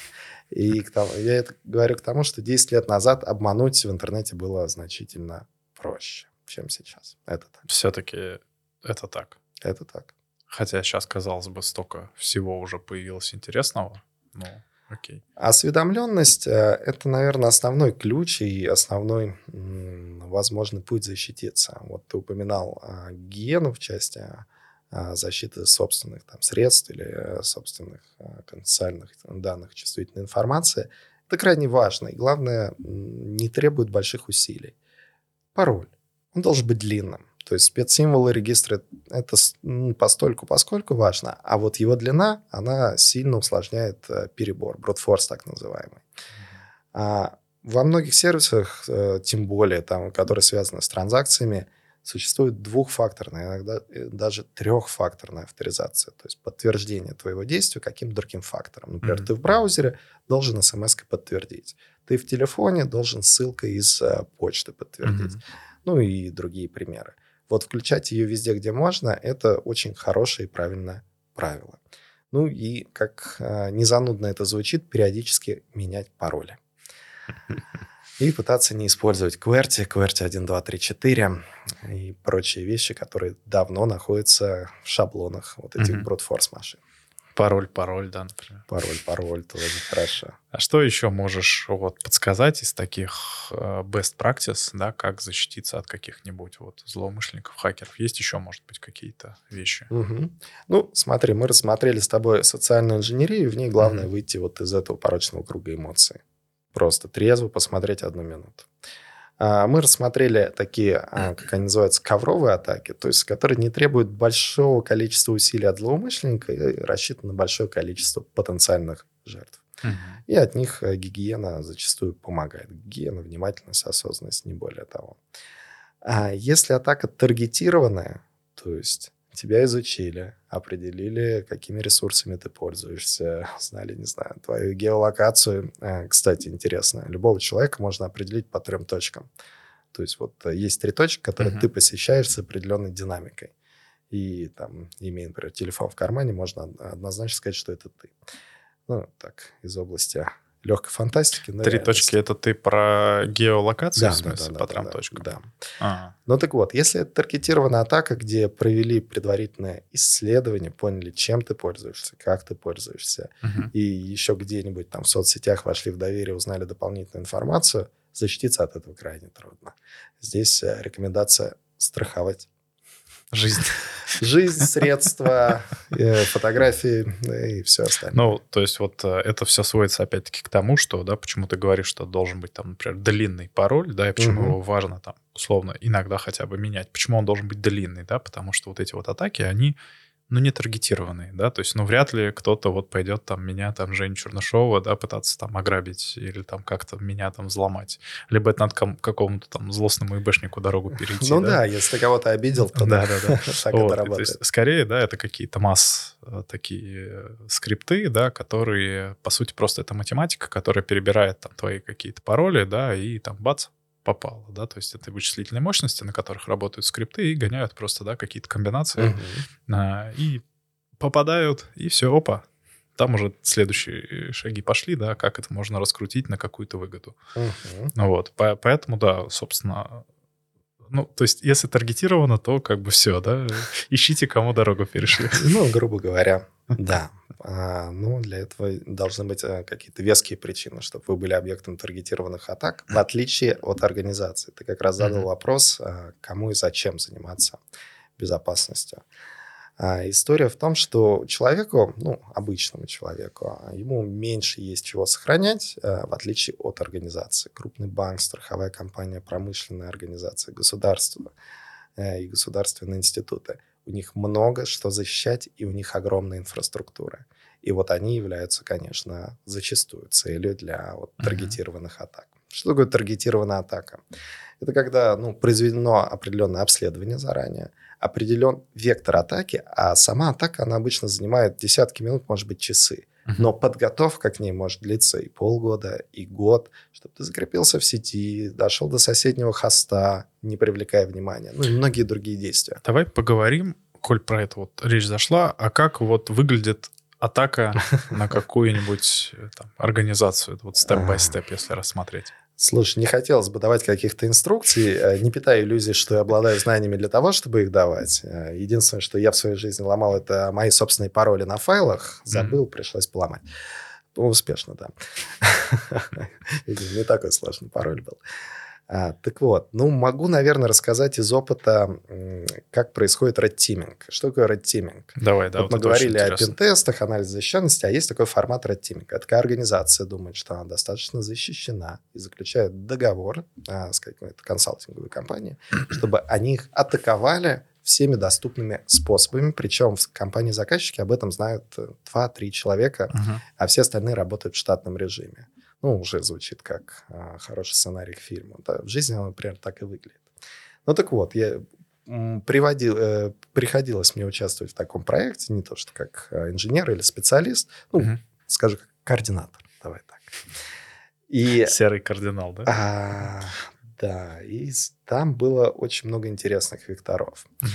И к тому, я это говорю к тому, что 10 лет назад обмануть в интернете было значительно проще, чем сейчас. Это так. Все-таки это так. Это так. Хотя сейчас, казалось бы, столько всего уже появилось интересного. Ну, окей. Осведомленность э, — это, наверное, основной ключ и основной возможный путь защититься. Вот ты упоминал а, гигиену в части а, защиты собственных там, средств или э, собственных а, конфиденциальных данных чувствительной информации. Это крайне важно. И главное, не требует больших усилий. Пароль. Он должен быть длинным. То есть спецсимволы регистра — это постольку, поскольку важно, а вот его длина, она сильно усложняет э, перебор, бродфорс так называемый. А во многих сервисах, э, тем более там, которые связаны с транзакциями, существует двухфакторная, иногда э, даже трехфакторная авторизация, то есть подтверждение твоего действия каким-то другим фактором. Например, mm-hmm. ты в браузере должен смс подтвердить, ты в телефоне должен ссылкой из почты подтвердить, mm-hmm. ну и другие примеры. Вот включать ее везде, где можно, это очень хорошее и правильное правило. Ну и, как э, незанудно это звучит, периодически менять пароли. И пытаться не использовать QWERTY, QWERTY 1, 2, 3, 4 и прочие вещи, которые давно находятся в шаблонах вот этих mm-hmm. brute force машин. Пароль, пароль, да, например. Пароль, пароль, тоже хорошо. А что еще можешь вот подсказать из таких э, best practice, да, как защититься от каких-нибудь вот злоумышленников, хакеров? Есть еще, может быть, какие-то вещи? Угу. Ну, смотри, мы рассмотрели с тобой социальную инженерию, в ней главное угу. выйти вот из этого порочного круга эмоций. Просто трезво посмотреть одну минуту. А, мы рассмотрели такие, а, как они называются, ковровые атаки, то есть которые не требуют большого количества усилий от злоумышленника и рассчитаны на большое количество потенциальных жертв. Угу. И от них э, гигиена зачастую помогает. Гигиена, внимательность, осознанность, не более того. А если атака таргетированная, то есть тебя изучили, определили, какими ресурсами ты пользуешься, знали, не знаю, твою геолокацию. Э, кстати, интересно, любого человека можно определить по трем точкам. То есть вот э, есть три точки, которые uh-huh. ты посещаешь с определенной динамикой. И там, имея, например, телефон в кармане, можно однозначно сказать, что это ты. Ну, так, из области легкой фантастики. Но Три точки — это ты про геолокацию, да, в смысле, да, да, по да, трем да, точкам? Да. Ага. Ну так вот, если это таргетированная атака, где провели предварительное исследование, поняли, чем ты пользуешься, как ты пользуешься, угу. и еще где-нибудь там в соцсетях вошли в доверие, узнали дополнительную информацию, защититься от этого крайне трудно. Здесь э, рекомендация страховать Жизнь. Жизнь, средства, э, фотографии и все остальное. Ну, то есть вот э, это все сводится опять-таки к тому, что, да, почему ты говоришь, что должен быть там, например, длинный пароль, да, и почему угу. его важно там, условно, иногда хотя бы менять. Почему он должен быть длинный, да, потому что вот эти вот атаки, они ну, не таргетированные, да, то есть, ну, вряд ли кто-то вот пойдет там меня, там, Женю Чернышова, да, пытаться там ограбить или там как-то меня там взломать. Либо это надо ком- какому-то там злостному ИБшнику дорогу перейти. Ну да, если ты кого-то обидел, то Да, да, да. так Вот, это работает. есть, скорее, да, это какие-то масс э, такие э, скрипты, да, которые, по сути, просто это математика, которая перебирает там твои какие-то пароли, да, и там бац, попало, да, то есть это вычислительные мощности, на которых работают скрипты и гоняют просто, да, какие-то комбинации, Мгм. а, и попадают, и все, опа, там уже следующие шаги пошли, да, как это можно раскрутить на какую-то выгоду. Ну вот, по- поэтому, да, собственно, ну, то есть, если таргетировано, то как бы все, да, ищите, кому дорогу перешли. Ну, грубо говоря, да. А, ну, для этого должны быть э, какие-то веские причины, чтобы вы были объектом таргетированных атак, в отличие от организации. Ты как раз задал вопрос, а, кому и зачем заниматься безопасностью. А, История в том, что человеку, ну, обычному человеку, а, ему меньше есть чего сохранять, э, в отличие от организации. Крупный банк, страховая компания, промышленная организация, государство э, и государственные институты. У них много что защищать, и у них огромная инфраструктура. И вот они являются, конечно, зачастую целью для вот, таргетированных атак. Что такое таргетированная атака? Это когда ну, произведено определенное обследование заранее, определен вектор атаки, а сама атака, она обычно занимает десятки минут, может быть, часы. Но подготовка к ней может длиться и полгода, и год, чтобы ты закрепился в сети, дошел до соседнего хоста, не привлекая внимания, ну и многие другие действия. Давай поговорим, коль про это вот речь зашла, а как вот выглядит атака на какую-нибудь э, там, организацию, вот степ-бай-степ, если рассмотреть. Слушай, не хотелось бы давать каких-то инструкций, э, не питая иллюзий, что я обладаю знаниями для того, чтобы их давать. Э, Единственное, что я в своей жизни ломал, это мои собственные пароли на файлах. Забыл, пришлось поломать. Ну, Успешно, да. Не такой сложный пароль был. А, так вот, ну, могу, наверное, рассказать из опыта, как происходит teaming. Что такое teaming? Давай, да. вот мы это очень говорили о пентестах, анализе защищенности, а есть такой формат. Это такая организация думает, что она достаточно защищена и заключает договор а, с какой-то консалтинговой компанией, чтобы они их атаковали всеми доступными способами. Причем в компании заказчики об этом знают э, 2-3 человека, Мгм. а все остальные работают в штатном режиме. Ну, уже звучит как а, хороший сценарий к фильму. Да, в жизни оно, например, так и выглядит. Ну, так вот, я приводил, э, приходилось мне участвовать в таком проекте, не то что как э, инженер или специалист, ну, Мгм. скажу, как координатор, давай так. И Серый кардинал, да? а, да, и там было очень много интересных векторов. Мгм.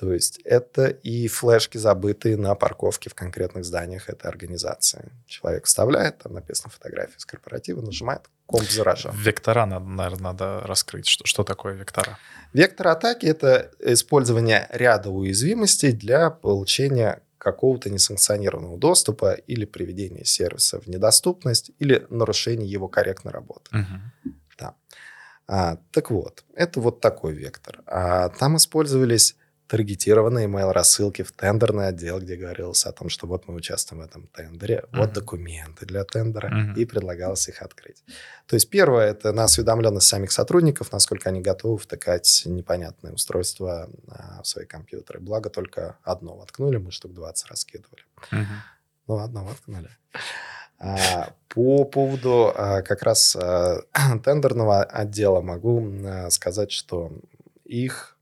То есть это и флешки, забытые на парковке в конкретных зданиях этой организации. Человек вставляет, там написано фотография с корпоратива, нажимает, комп заражен. Вектора, наверное, надо раскрыть. Что, что такое вектора? Вектор атаки – это использование ряда уязвимостей для получения какого-то несанкционированного доступа или приведения сервиса в недоступность или нарушения его корректной работы. Мгм. А, так вот, это вот такой вектор. А там использовались таргетированные email-рассылки в тендерный отдел, где говорилось о том, что вот мы участвуем в этом тендере, вот Мгм. документы для тендера, Мгм. и предлагалось их открыть. То есть первое – это на осведомленность самих сотрудников, насколько они готовы втыкать непонятные устройства а, в свои компьютеры. Благо только одно воткнули, мы штук 20 раскидывали. Мгм. Ну, одно воткнули. А, По поводу а, как раз тендерного отдела могу сказать, что их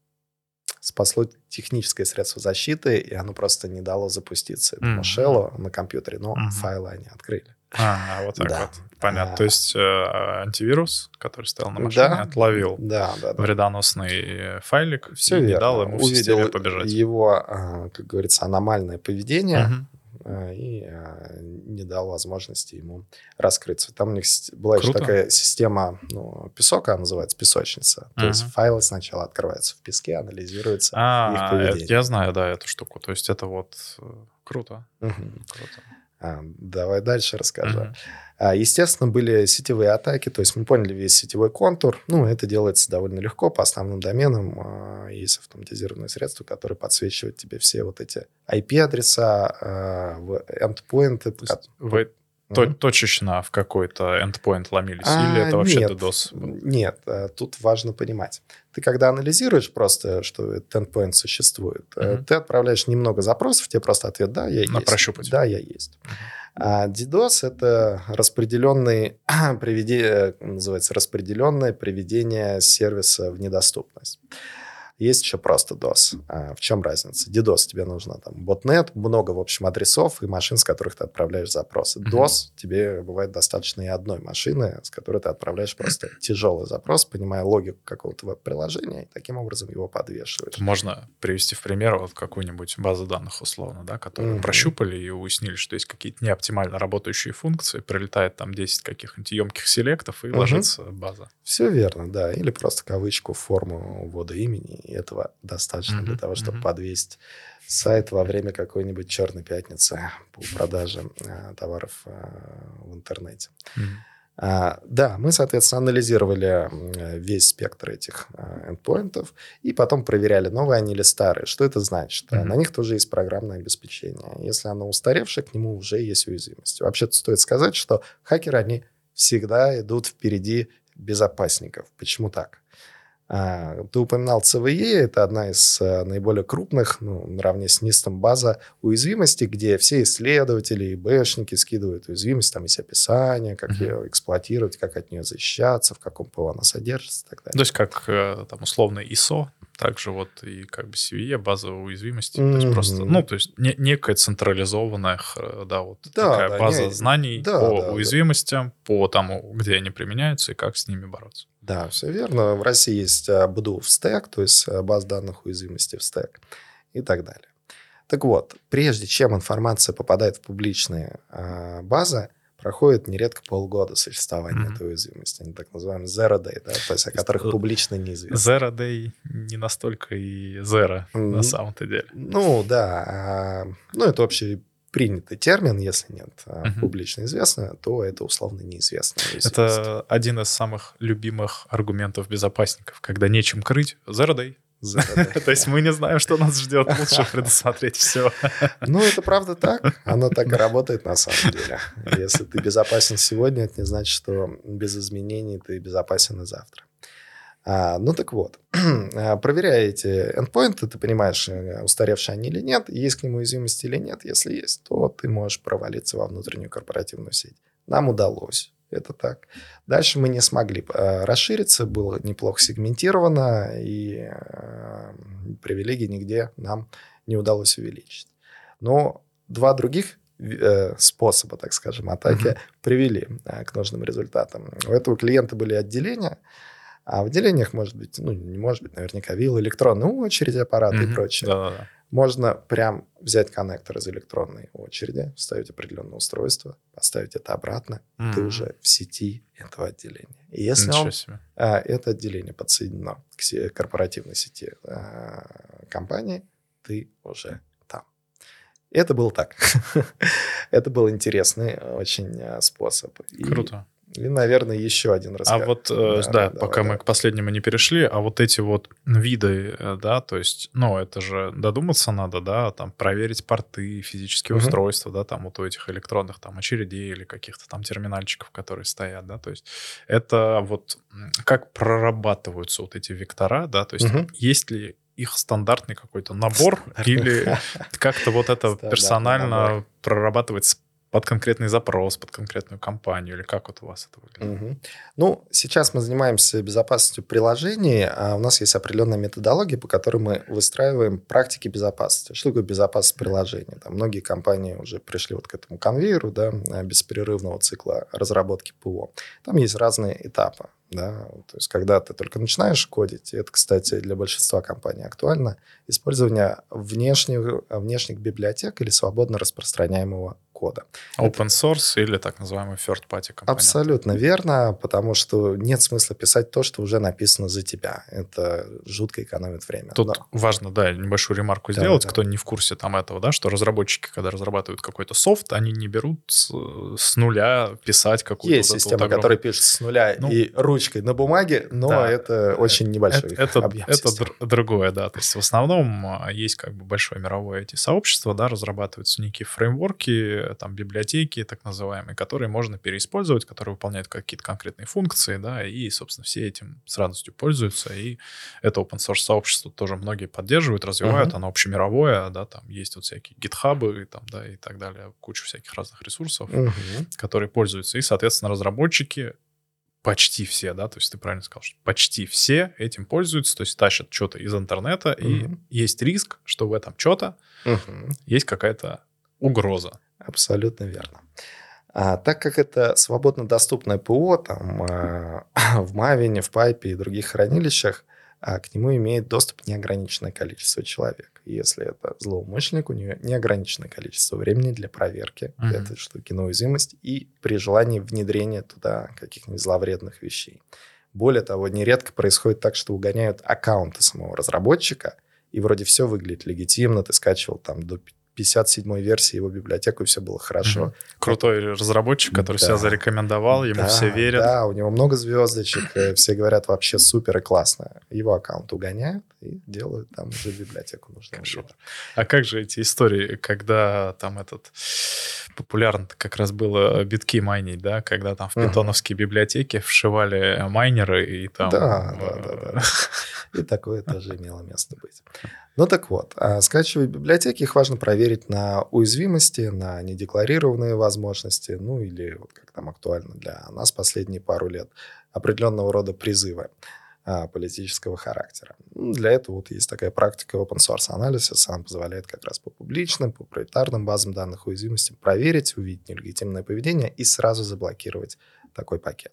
спасло техническое средство защиты, и оно просто не дало запуститься этому Мгм. шеллу на компьютере, но Мгм. файлы они открыли. А, вот так Да. вот. Понятно. А. То есть э, антивирус, который стоял на машине, Да. отловил Да, да, да. вредоносный файлик Все и не верно. дал ему в Увидел побежать. его, а, как говорится, аномальное поведение, Мгм. А, и а, не дал возможности ему раскрыться. Там у них была еще Круто. такая система, ну, песок, она называется, песочница. То есть Мгм. файлы сначала открываются в песке, анализируются. А, их поведение. я знаю, да, эту штуку. То есть это вот э, круто. Мгм. Круто. А, давай дальше расскажу. Мгм. А, Естественно, были сетевые атаки, то есть мы поняли весь сетевой контур. Ну, это делается довольно легко по основным доменам. а, Есть автоматизированные средства, которые подсвечивают тебе все вот эти IP-адреса, а, endpoinты. Есть вы то, точечно в какой-то endpoint ломились? А, или это вообще нет, DDoS? Нет, тут важно понимать. Ты когда анализируешь просто, что этот endpoint существует, угу. ты отправляешь немного запросов, тебе просто ответ «да, я На есть». прощупать. Да, я есть. Угу. А DDoS — это распределенный, приведи, называется распределенное приведение сервиса в недоступность. Есть еще просто DOS. А в чем разница? DDoS тебе нужно там ботнет, много, в общем, адресов и машин, с которых ты отправляешь запросы. Mm-hmm. DOS тебе бывает достаточно и одной машины, с которой ты отправляешь просто тяжелый запрос, понимая логику какого-то веб-приложения, и таким образом его подвешиваешь. Можно привести в пример вот какую-нибудь базу данных условно, да, которую mm-hmm. прощупали и уяснили, что есть какие-то неоптимально работающие функции, прилетает там 10 каких-нибудь емких селектов и mm-hmm. ложится база. Все верно, да. Или просто кавычку форму ввода имени, и этого достаточно mm-hmm. для того, чтобы mm-hmm. подвесить сайт во время какой-нибудь черной пятницы по продаже э, товаров э, в интернете. Mm-hmm. А, да, мы, соответственно, анализировали весь спектр этих а, эндпоинтов и потом проверяли, новые они или старые. Что это значит? Mm-hmm. На них тоже есть программное обеспечение. Если оно устаревшее, к нему уже есть уязвимость. Вообще-то стоит сказать, что хакеры, они всегда идут впереди безопасников. Почему так? А, ты упоминал CVE, это одна из а, наиболее крупных, ну, наравне с NIST база уязвимости, где все исследователи и бэшники скидывают уязвимость, там есть описание, как mm-hmm. ее эксплуатировать, как от нее защищаться, в каком ПО она содержится и так далее. То есть как э, там условно ISO, также вот и как бы CVE, база уязвимости, mm-hmm. то есть просто, ну, то есть не, некая централизованная, да, вот да, такая да, база не, знаний да, по да, уязвимостям, да. по тому, где они применяются и как с ними бороться. Да, все верно. В России есть BDU э, в стек, то есть э, баз данных уязвимости в стек и так далее. Так вот, прежде чем информация попадает в публичные э, базы, проходит нередко полгода существования mm-hmm. этой уязвимости. Они так называемые zero day, да, то есть о которых публично неизвестно. Zero day не настолько и zero mm-hmm. на самом-то деле. Ну, да. А, ну, это общий принятый термин, если нет uh-huh. публично известно, то это условно неизвестно. Это один из самых любимых аргументов безопасников, когда нечем крыть, day. То есть мы не знаем, что нас ждет, лучше предусмотреть все. Ну, это правда так. Оно так и работает на самом деле. Если ты безопасен сегодня, это не значит, что без изменений ты безопасен и завтра. А, ну так вот, а, проверяя эти endpoints, ты понимаешь, э, устаревшие они или нет, есть к ним уязвимости или нет. Если есть, то ты можешь провалиться во внутреннюю корпоративную сеть. Нам удалось. Это так. Дальше мы не смогли а, расшириться, было неплохо сегментировано, и э, привилегии нигде нам не удалось увеличить. Но два других э, способа, так скажем, атаки mm-hmm. привели к нужным результатам. У этого клиента были отделения, а в отделениях может быть, ну, не может быть, наверняка вилл, электронные очереди, аппараты mm-hmm. и прочее. Да-да-да. Можно прям взять коннектор из электронной очереди, вставить определенное устройство, поставить это обратно, mm-hmm. ты уже в сети этого отделения. И если он, а, это отделение подсоединено к корпоративной сети а, компании, ты уже там. Это было так. это был интересный очень а, способ. Круто. И и, наверное, еще один раз. А вот, э, да, да, да пока да. мы к последнему не перешли, а вот эти вот виды, э, да, то есть, ну, это же додуматься надо, да, там, проверить порты, физические угу. устройства, да, там, вот у этих электронных там очередей или каких-то там терминальчиков, которые стоят, да, то есть это вот как прорабатываются вот эти вектора, да, то есть угу. есть ли их стандартный какой-то набор или как-то вот это персонально прорабатывается под конкретный запрос, под конкретную компанию, или как вот у вас это выглядит? Угу. Ну, сейчас мы занимаемся безопасностью приложений, а у нас есть определенная методология, по которой мы выстраиваем практики безопасности. Что такое безопасность приложений? Там многие компании уже пришли вот к этому конвейеру, да, беспрерывного цикла разработки ПО. Там есть разные этапы. Да? То есть, когда ты только начинаешь кодить, это, кстати, для большинства компаний актуально, использование внешних, внешних библиотек или свободно распространяемого кода. Open source или так называемый third party компонент. Абсолютно верно, потому что нет смысла писать то, что уже написано за тебя. Это жутко экономит время. Тут Но... важно, да, небольшую ремарку да, сделать, да. кто не в курсе там этого, да, что разработчики, когда разрабатывают какой-то софт, они не берут с, с нуля писать какую-то... Есть вот система, вот которая пишет с нуля ну, и ручкой на бумаге, но да, это очень небольшой это, это, объем это др- другое, да. То есть в основном а, есть как бы большое мировое эти сообщество, да, разрабатываются некие фреймворки, там библиотеки, так называемые, которые можно переиспользовать, которые выполняют какие-то конкретные функции, да, и, собственно, все этим с радостью пользуются, и это open source сообщество тоже многие поддерживают, развивают, uh-huh. оно общемировое, да, там есть вот всякие гитхабы, там, да, и так далее, куча всяких разных ресурсов, uh-huh. которые пользуются, и, соответственно, разработчики почти все, да, то есть ты правильно сказал, что почти все этим пользуются, то есть тащат что-то из интернета, угу. и есть риск, что в этом что-то угу. есть какая-то угроза. Абсолютно верно. А, так как это свободно доступное ПО, там э, в Мавине, в Пайпе и других хранилищах, а к нему имеет доступ неограниченное количество человек. если это злоумышленник, у него неограниченное количество времени для проверки uh-huh. этой штуки на уязвимость и при желании внедрения туда каких-нибудь зловредных вещей. Более того, нередко происходит так, что угоняют аккаунты самого разработчика, и вроде все выглядит легитимно, ты скачивал там до 57 версии его библиотеку, и все было хорошо. Угу. Крутой разработчик, который да. себя зарекомендовал, ему да, все верят. Да, у него много звездочек, э, все говорят вообще супер и классно. Его аккаунт угоняют и делают там уже библиотеку нужную. А как же эти истории, когда там этот популярно как раз было битки майнить, да, когда там в питоновские угу. библиотеки вшивали майнеры и там... Да, да, да, да. И такое тоже имело место быть. Ну так вот, а, скачивая библиотеки, их важно проверить на уязвимости, на недекларированные возможности, ну или, как там актуально для нас последние пару лет, определенного рода призывы а, политического характера. Ну, для этого вот есть такая практика open source анализа, она позволяет как раз по публичным, по проприетарным базам данных уязвимости проверить, увидеть нелегитимное поведение и сразу заблокировать такой пакет.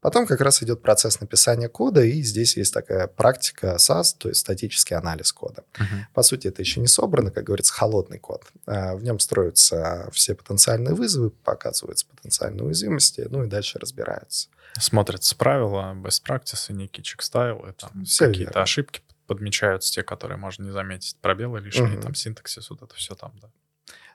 Потом как раз идет процесс написания кода, и здесь есть такая практика SAS, то есть статический анализ кода. Uh-huh. По сути, это еще не собрано, как говорится, холодный код. А, в нем строятся все потенциальные вызовы, показываются потенциальные уязвимости, ну и дальше разбираются. Смотрятся правила, best practice, некий чек-стайл, там какие-то ошибки подмечаются, те, которые можно не заметить, пробелы лишние, uh-huh. там синтаксис, вот это все там, да.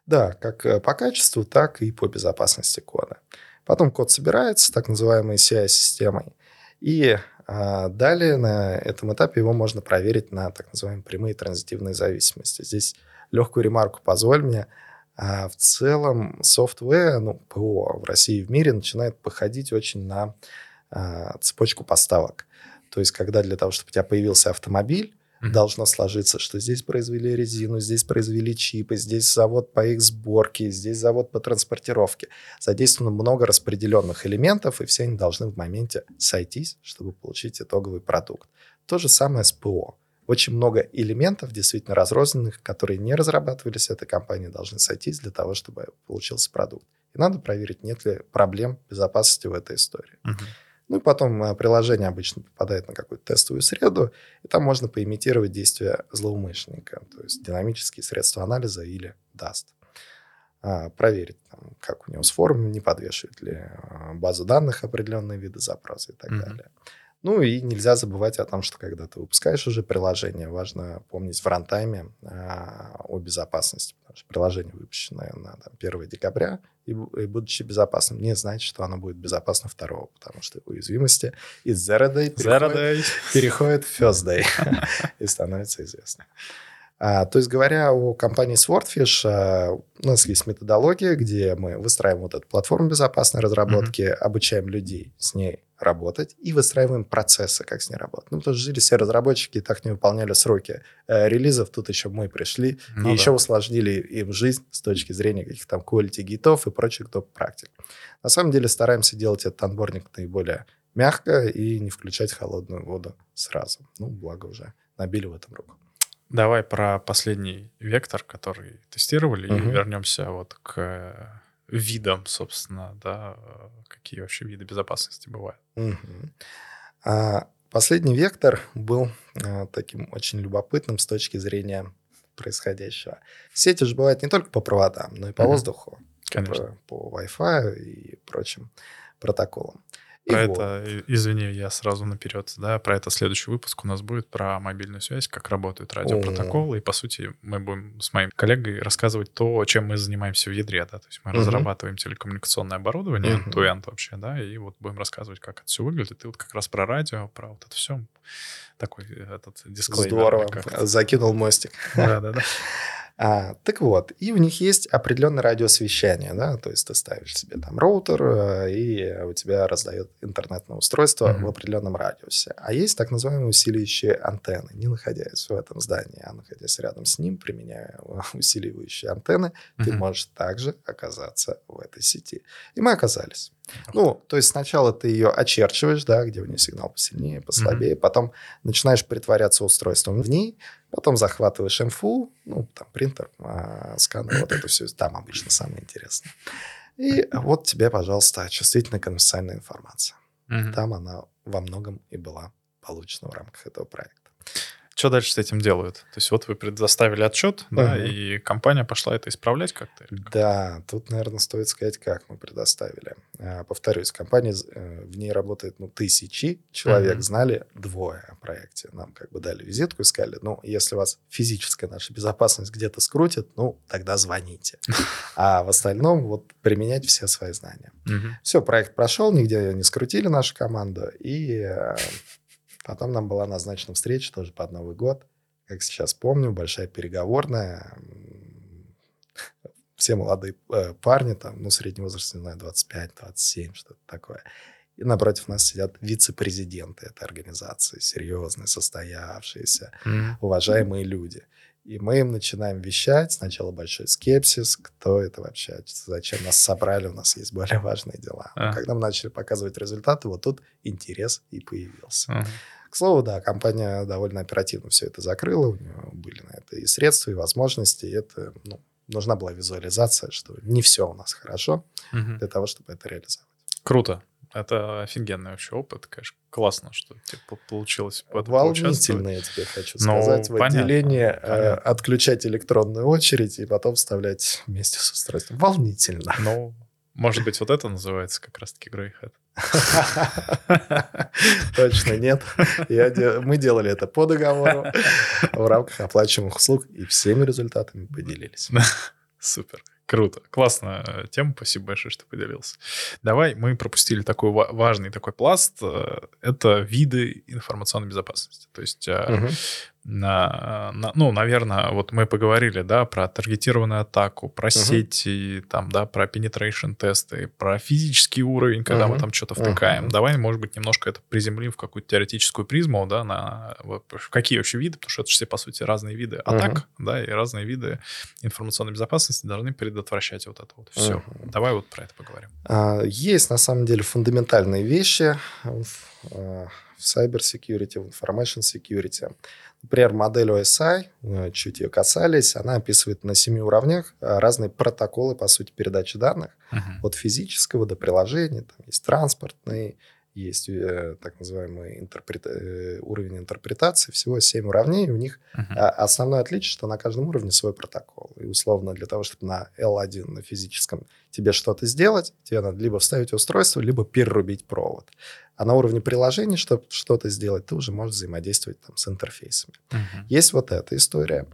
Да, как э, по качеству, так и по безопасности кода. Потом код собирается так называемой CI-системой. И а, далее на этом этапе его можно проверить на так называемые прямые транзитивные зависимости. Здесь легкую ремарку позволь мне. А, в целом софтвер, ну, ПО в России и в мире начинает походить очень на а, цепочку поставок. То есть, когда для того, чтобы у тебя появился автомобиль, Mm-hmm. Должно сложиться, что здесь произвели резину, здесь произвели чипы, здесь завод по их сборке, здесь завод по транспортировке. Задействовано много распределенных элементов, и все они должны в моменте сойтись, чтобы получить итоговый продукт. То же самое с ПО. Очень много элементов, действительно разрозненных, которые не разрабатывались этой компанией, должны сойтись для того, чтобы получился продукт. И надо проверить, нет ли проблем безопасности в этой истории. Uh-huh. Ну и потом э, приложение обычно попадает на какую-то тестовую среду, и там можно поимитировать действия злоумышленника, то есть динамические средства анализа или даст. А, проверить, там, как у него с формами, не подвешивает ли э, базу данных определенные виды запроса и так mm-hmm. далее. Ну и нельзя забывать о том, что когда ты выпускаешь уже приложение, важно помнить в рантайме а, о безопасности. Потому что приложение, выпущенное на там, 1 декабря, и, и будучи безопасным, не значит, что оно будет безопасно 2, потому что уязвимости из Zero Day переходят, переходят в First Day и становится известно. А, то есть, говоря о компании Swordfish, а, у нас есть методология, где мы выстраиваем вот эту платформу безопасной разработки, mm-hmm. обучаем людей с ней работать и выстраиваем процессы, как с ней работать. Ну, потому что жили все разработчики и так не выполняли сроки э, релизов. Тут еще мы пришли ну, и да. еще усложнили им жизнь с точки зрения каких-то там quality гитов и прочих топ-практик. На самом деле стараемся делать этот анборник наиболее мягко и не включать холодную воду сразу. Ну, благо уже набили в этом руку. Давай про последний вектор, который тестировали, угу. и вернемся вот к видам, собственно, да, какие вообще виды безопасности бывают. Угу. А последний вектор был а, таким очень любопытным с точки зрения происходящего. Сети же бывают не только по проводам, но и по угу. воздуху, Конечно. по, по Wi-Fi и прочим протоколам. Про и это, вот. извини, я сразу наперед, да, про это следующий выпуск у нас будет про мобильную связь, как работают радиопротоколы, и по сути мы будем с моим коллегой рассказывать то, чем мы занимаемся в ядре, да, то есть мы uh-huh. разрабатываем телекоммуникационное оборудование, uh-huh. end вообще, да, и вот будем рассказывать, как это все выглядит, и вот как раз про радио, про вот это все, такой этот дисклеймер. Здорово, закинул мостик. Да-да-да. А, так вот, и у них есть определенный радиус вещания, да, то есть ты ставишь себе там роутер, э, и у тебя раздает интернетное устройство mm-hmm. в определенном радиусе. А есть так называемые усиливающие антенны, не находясь в этом здании, а находясь рядом с ним, применяя усиливающие антенны, mm-hmm. ты можешь также оказаться в этой сети. И мы оказались. Ну, то есть сначала ты ее очерчиваешь, да, где у нее сигнал посильнее, послабее, mm-hmm. потом начинаешь притворяться устройством в ней, потом захватываешь инфу, ну, там, принтер, а, сканер, вот это все, там обычно самое интересное. И вот тебе, пожалуйста, чувствительная конфиденциальная информация. Mm-hmm. Там она во многом и была получена в рамках этого проекта. Что дальше с этим делают? То есть вот вы предоставили отчет, угу. да, и компания пошла это исправлять как-то? Да, тут, наверное, стоит сказать, как мы предоставили. А, повторюсь, компания, э, в ней работает ну, тысячи человек, угу. знали двое о проекте. Нам как бы дали визитку и сказали, ну, если вас физическая наша безопасность где-то скрутит, ну, тогда звоните. А в остальном вот применять все свои знания. Все, проект прошел, нигде не скрутили нашу команду, и э, Потом нам была назначена встреча тоже под Новый год. Как сейчас помню, большая переговорная. Все молодые э, парни, там, ну, средний возраст, не знаю, 25-27, что-то такое. И напротив нас сидят вице-президенты этой организации, серьезные, состоявшиеся, mm-hmm. уважаемые люди. И мы им начинаем вещать. Сначала большой скепсис, кто это вообще, зачем нас собрали, у нас есть более важные дела. А. Когда мы начали показывать результаты, вот тут интерес и появился. А. К слову, да, компания довольно оперативно все это закрыла, у нее были на это и средства, и возможности, и это, ну, нужна была визуализация, что не все у нас хорошо угу. для того, чтобы это реализовать. Круто. Это офигенный вообще опыт, конечно. Классно, что типа, получилось Волнительно, я тебе хочу ну, сказать, ну, в отделении э, отключать электронную очередь и потом вставлять вместе с устройством. Волнительно. Ну, может быть, вот это называется как раз-таки Greyhead. Точно нет. Мы делали это по договору в рамках оплачиваемых услуг и всеми результатами поделились. Супер. Круто, классная э, тема, спасибо большое, что поделился. Давай, мы пропустили такой важный такой пласт, э, это виды информационной безопасности. То есть угу на, на, ну, наверное, вот мы поговорили, да, про таргетированную атаку, про uh-huh. сети, там, да, про penetration тесты, про физический уровень, когда uh-huh. мы там что-то втыкаем. Uh-huh. Давай, может быть, немножко это приземлим в какую-то теоретическую призму, да, на вот, какие вообще виды, потому что это все, по сути, разные виды атак, uh-huh. да, и разные виды информационной безопасности должны предотвращать вот это вот все. Uh-huh. Давай вот про это поговорим. А, есть, на самом деле, фундаментальные вещи а, cyber security, в information security. Например, модель OSI, э, чуть ее касались, она описывает на семи уровнях э, разные протоколы, по сути, передачи данных. Uh-huh. От физического до приложения. Там есть транспортный, есть э, так называемый интерпрета... э, уровень интерпретации, всего 7 уровней, у них uh-huh. основное отличие, что на каждом уровне свой протокол. И условно для того, чтобы на L1, на физическом, тебе что-то сделать, тебе надо либо вставить устройство, либо перерубить провод. А на уровне приложения, чтобы что-то сделать, ты уже можешь взаимодействовать там с интерфейсами. Uh-huh. Есть вот эта история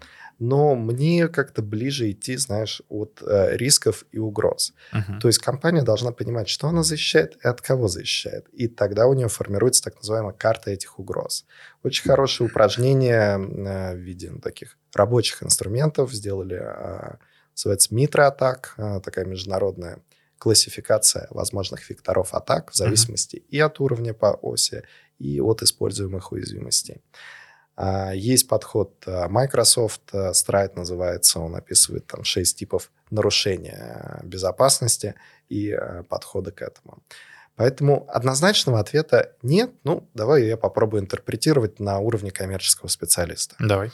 но мне как-то ближе идти, знаешь, от э, рисков и угроз. Uh-huh. То есть компания должна понимать, что она защищает и от кого защищает. И тогда у нее формируется так называемая карта этих угроз. Очень хорошее упражнение э, в виде ну, таких рабочих инструментов сделали, э, называется Митра-атак, э, такая международная классификация возможных векторов атак в зависимости uh-huh. и от уровня по оси, и от используемых уязвимостей. А, есть подход а, Microsoft, а, Stride называется, он описывает там шесть типов нарушения безопасности и подхода к этому. Поэтому однозначного ответа нет. Ну, давай я попробую интерпретировать на уровне коммерческого специалиста. Давай.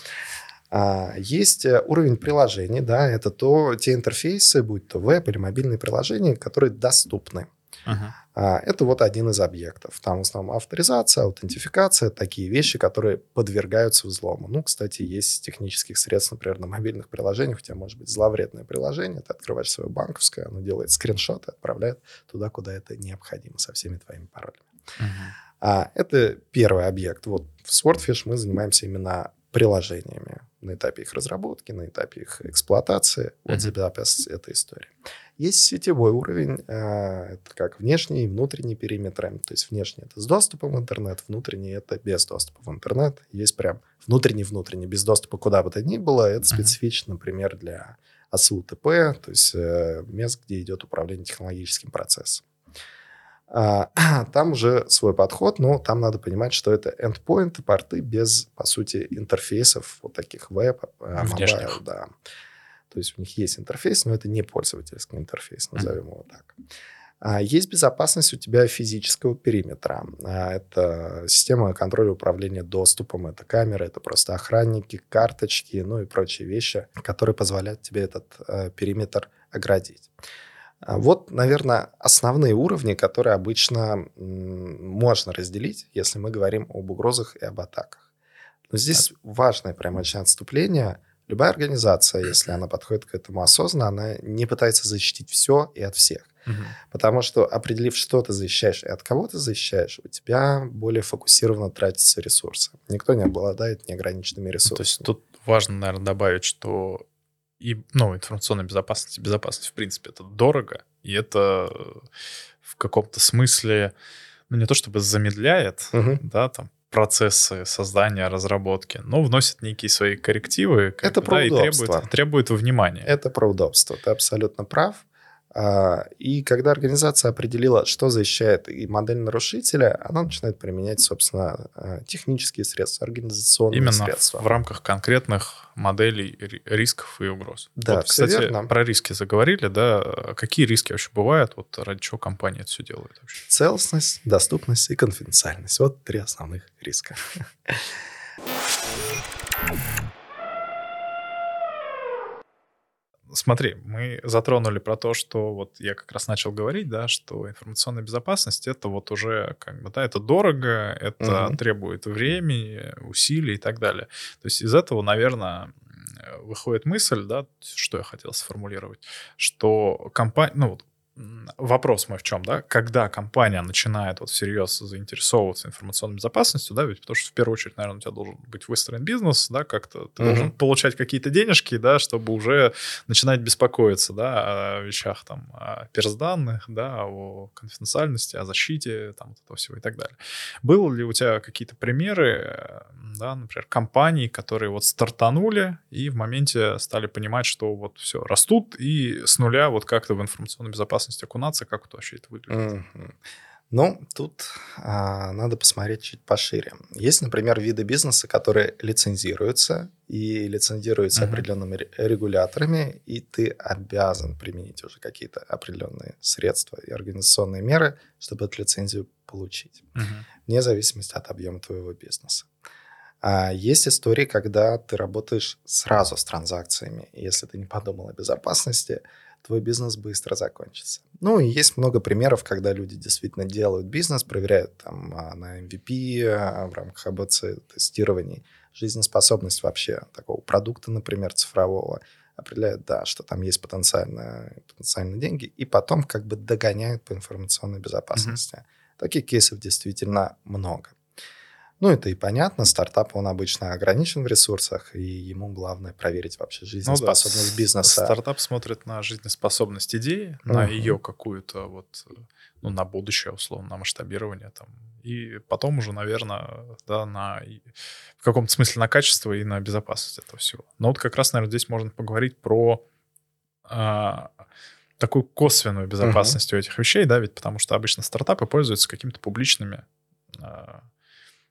Есть э, уровень приложений, да, это то, те интерфейсы, будь то веб или мобильные приложения, которые доступны. Uh-huh. Это вот один из объектов. Там в основном авторизация, аутентификация, такие вещи, которые подвергаются взлому. Ну, кстати, есть технических средств, например, на мобильных приложениях. У тебя может быть зловредное приложение, ты открываешь свое банковское, оно делает скриншоты, отправляет туда, куда это необходимо, со всеми твоими паролями. Uh-huh. А, это первый объект. Вот в Swordfish мы занимаемся именно приложениями на этапе их разработки, на этапе их эксплуатации. Вот mm-hmm. запись этой истории. Есть сетевой уровень, э, это как внешний и внутренний периметры. То есть внешний это с доступом в интернет, внутренний это без доступа в интернет. Есть прям внутренний-внутренний, без доступа куда бы то ни было. Это специфично, например, для АСУТП, то есть э, мест, где идет управление технологическим процессом. А, там уже свой подход, но там надо понимать, что это endpoint, порты без, по сути, интерфейсов вот таких веб, mobile, да. То есть у них есть интерфейс, но это не пользовательский интерфейс, назовем его так. А есть безопасность у тебя физического периметра. А это система контроля управления доступом, это камеры, это просто охранники, карточки, ну и прочие вещи, которые позволяют тебе этот э, периметр оградить. А вот, наверное, основные уровни, которые обычно можно разделить, если мы говорим об угрозах и об атаках. Но здесь важное прям очень отступление. Любая организация, если она подходит к этому осознанно, она не пытается защитить все и от всех. Угу. Потому что, определив, что ты защищаешь и от кого ты защищаешь, у тебя более фокусированно тратятся ресурсы. Никто не обладает неограниченными ресурсами. То есть тут важно, наверное, добавить, что и, ну, информационная безопасность, безопасность, в принципе, это дорого, и это в каком-то смысле, ну, не то чтобы замедляет, угу. да, там, процессы создания, разработки, но вносит некие свои коррективы. Это про да, удобство. И требует, требует внимания. Это про удобство, ты абсолютно прав. А, и когда организация определила, что защищает и модель нарушителя, она начинает применять, собственно, а, технические средства, организационные Именно средства. в рамках конкретных моделей рисков и угроз. Да, вот, кстати, верно. про риски заговорили, да? Какие риски вообще бывают? Вот ради чего компания это все делает вообще? Целостность, доступность и конфиденциальность. Вот три основных риска. Смотри, мы затронули про то, что вот я как раз начал говорить, да, что информационная безопасность это вот уже как бы, да, это дорого, это угу. требует времени, усилий и так далее. То есть из этого, наверное, выходит мысль, да, что я хотел сформулировать, что компания, ну вот вопрос мой в чем, да, когда компания начинает вот всерьез заинтересовываться информационной безопасностью, да, ведь потому что в первую очередь, наверное, у тебя должен быть выстроен бизнес, да, как-то ты mm-hmm. должен получать какие-то денежки, да, чтобы уже начинать беспокоиться, да, о вещах там, о персданных, да, о конфиденциальности, о защите, там, вот этого всего и так далее. Было ли у тебя какие-то примеры, да, например, компаний, которые вот стартанули и в моменте стали понимать, что вот все, растут и с нуля вот как-то в информационной безопасности безопасность окунаться, как это вообще это выглядит? Mm-hmm. Ну, тут а, надо посмотреть чуть пошире. Есть, например, виды бизнеса, которые лицензируются и лицензируются uh-huh. определенными регуляторами, и ты обязан применить уже какие-то определенные средства и организационные меры, чтобы эту лицензию получить, uh-huh. вне зависимости от объема твоего бизнеса. А есть истории, когда ты работаешь сразу с транзакциями. Если ты не подумал о безопасности, твой бизнес быстро закончится. Ну, и есть много примеров, когда люди действительно делают бизнес, проверяют там а, на MVP а, в рамках АБЦ тестирований жизнеспособность вообще такого продукта, например, цифрового, определяют, да, что там есть потенциально, потенциальные деньги, и потом как бы догоняют по информационной безопасности. Mm-hmm. Таких кейсов действительно много. Ну, это и понятно, стартап, он обычно ограничен в ресурсах, и ему главное проверить вообще жизнеспособность ну, да. бизнеса. Стартап смотрит на жизнеспособность идеи, uh-huh. на ее какую-то вот, ну, на будущее, условно, на масштабирование там. И потом уже, наверное, да, на, в каком-то смысле на качество и на безопасность этого всего. Но вот как раз, наверное, здесь можно поговорить про а, такую косвенную безопасность uh-huh. у этих вещей, да, ведь потому что обычно стартапы пользуются какими-то публичными а,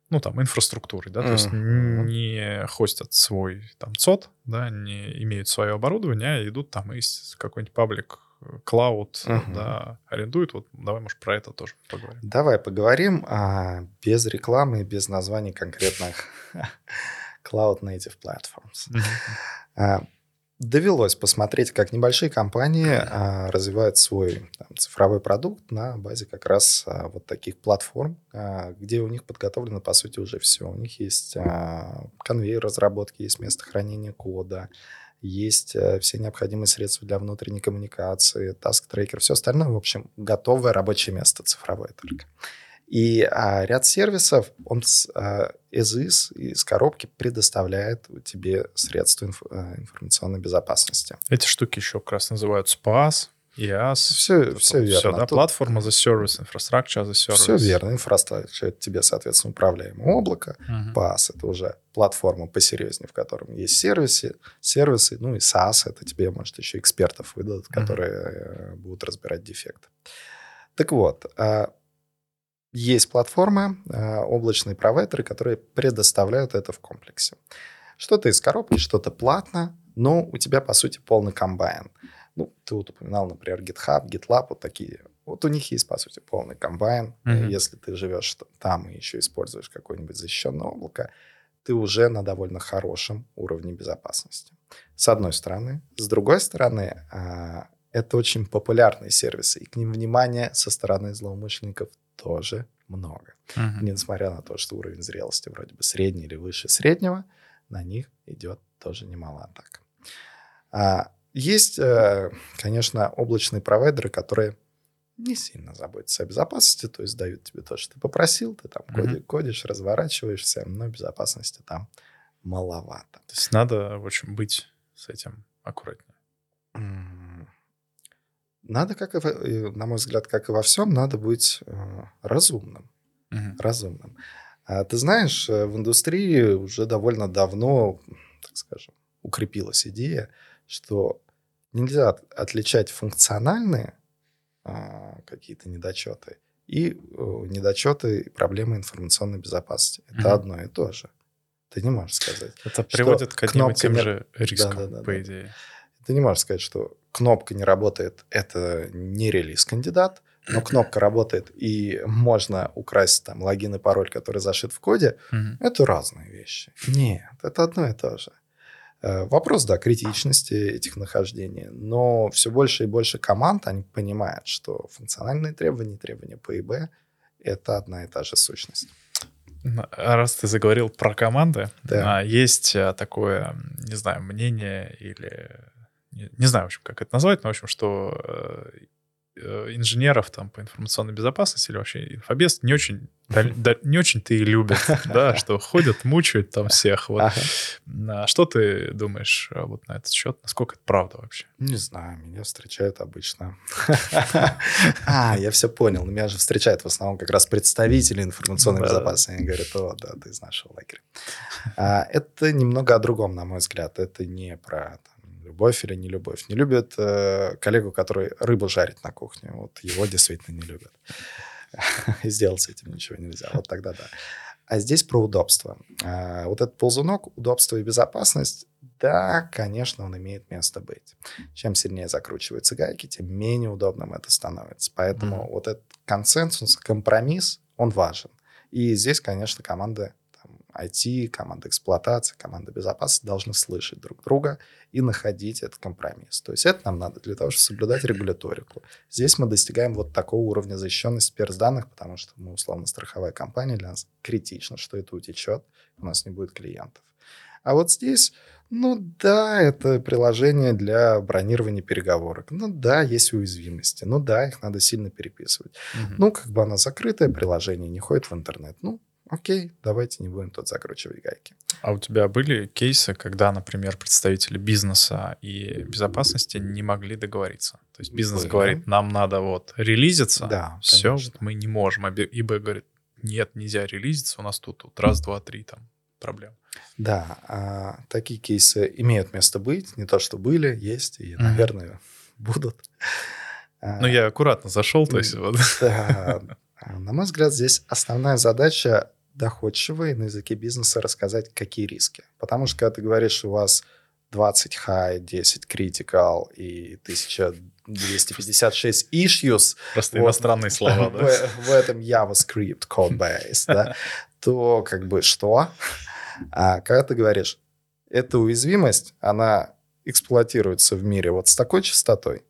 ну, там, инфраструктурой, да, то есть не хостят свой там ЦОД, да, не имеют свое оборудование, а идут там из какой-нибудь паблик клауд, uh-huh. да, арендуют. Вот давай, может, про это тоже поговорим. Давай поговорим а, без рекламы, без названий конкретных Cloud Native Platforms. Uh-huh. Довелось посмотреть, как небольшие компании а, развивают свой там, цифровой продукт на базе как раз а, вот таких платформ, а, где у них подготовлено, по сути, уже все. У них есть а, конвейер разработки, есть место хранения кода, есть а, все необходимые средства для внутренней коммуникации, таск-трекер, все остальное, в общем, готовое рабочее место цифровое только. И а, ряд сервисов, он с, а, из из, из коробки предоставляет тебе средства инф, а, информационной безопасности. Эти штуки еще как раз называют PaaS, IaaS. Все, все верно. Все, да, Тут... platform as a service, infrastructure as a service. Все верно. Инфраструктура это тебе, соответственно, управляемое облако. Uh-huh. PaaS это уже платформа посерьезнее, в котором есть сервисы, сервисы, ну и SaaS это тебе, может, еще экспертов выдадут, которые uh-huh. будут разбирать детекты. Так вот, а, есть платформы, а, облачные провайдеры, которые предоставляют это в комплексе. Что-то из коробки, что-то платно, но у тебя, по сути, полный комбайн. Ну, ты вот упоминал, например, GitHub, GitLab, вот такие. Вот у них есть, по сути, полный комбайн. Mm-hmm. Если ты живешь там и еще используешь какое-нибудь защищенное облако, ты уже на довольно хорошем уровне безопасности. С одной стороны. С другой стороны, а, это очень популярные сервисы, и к ним внимание со стороны злоумышленников тоже много. Uh-huh. Несмотря на то, что уровень зрелости вроде бы средний или выше среднего, на них идет тоже немало атак. А есть, э, конечно, облачные провайдеры, которые не сильно заботятся о безопасности, то есть дают тебе то, что ты попросил, ты там uh-huh. кодишь, разворачиваешься, но безопасности там маловато. То есть надо, в общем, быть с этим аккуратнее. Надо, как и, на мой взгляд, как и во всем, надо быть э, разумным. Uh-huh. Разумным. А ты знаешь, э, в индустрии уже довольно давно, так скажем, укрепилась идея, что нельзя отличать функциональные а, какие-то недочеты и недочеты и проблемы информационной безопасности. Это uh-huh. одно и то же. Ты не можешь сказать. Это приводит к одним и тем же рискам, да, да, да, по идее. Ты не можешь сказать, что кнопка не работает, это не релиз-кандидат, но кнопка работает и можно украсть там логин и пароль, который зашит в коде, mm-hmm. это разные вещи. Нет, это одно и то же. Э, вопрос, да, критичности этих нахождений, но все больше и больше команд, они понимают, что функциональные требования, требования по ИБ — это одна и та же сущность. Раз ты заговорил про команды, да. А, есть э, такое, не знаю, мнение или не, не знаю, в общем, как это назвать, но, в общем, что э, э, инженеров там по информационной безопасности или вообще инфобес не очень да, да, не очень-то и любят, да, что ходят, мучают там всех. Вот. Ага. А что ты думаешь э, вот на этот счет? Насколько это правда вообще? Не знаю, меня встречают обычно. А, я все понял. Меня же встречают в основном как раз представители информационной безопасности. Они говорят, о, да, ты из нашего лагеря. А, это немного о другом, на мой взгляд. Это не про любовь или не любовь. Не любят э, коллегу, который рыбу жарит на кухне. Вот его действительно не любят. И сделать с этим ничего нельзя. Вот тогда да. А здесь про удобство. А, вот этот ползунок, удобство и безопасность, да, конечно, он имеет место быть. Чем сильнее закручиваются гайки, тем менее удобным это становится. Поэтому mm-hmm. вот этот консенсус, компромисс, он важен. И здесь, конечно, команда IT, команда эксплуатации, команда безопасности должны слышать друг друга и находить этот компромисс. То есть это нам надо для того, чтобы соблюдать регуляторику. Здесь мы достигаем вот такого уровня защищенности перс данных, потому что мы условно страховая компания, для нас критично, что это утечет, у нас не будет клиентов. А вот здесь, ну да, это приложение для бронирования переговорок. Ну да, есть уязвимости. Ну да, их надо сильно переписывать. Угу. Ну, как бы оно закрытое приложение, не ходит в интернет. Ну, окей, давайте не будем тут закручивать гайки. А у тебя были кейсы, когда, например, представители бизнеса и безопасности не могли договориться? То есть бизнес были. говорит, нам надо вот релизиться, да, все, конечно. мы не можем. А ИБ говорит, нет, нельзя релизиться, у нас тут, тут раз, два, три там проблем. Да, а, такие кейсы имеют место быть, не то что были, есть и, mm-hmm. наверное, будут. Ну, я аккуратно зашел, то есть вот. Да, на мой взгляд, здесь основная задача доходчиво и на языке бизнеса рассказать, какие риски. Потому что когда ты говоришь, у вас 20 high, 10 critical и 1256 issues. Просто вот, иностранные слова, да? В, в этом JavaScript codebase, да, то как бы что? А когда ты говоришь, эта уязвимость, она эксплуатируется в мире вот с такой частотой,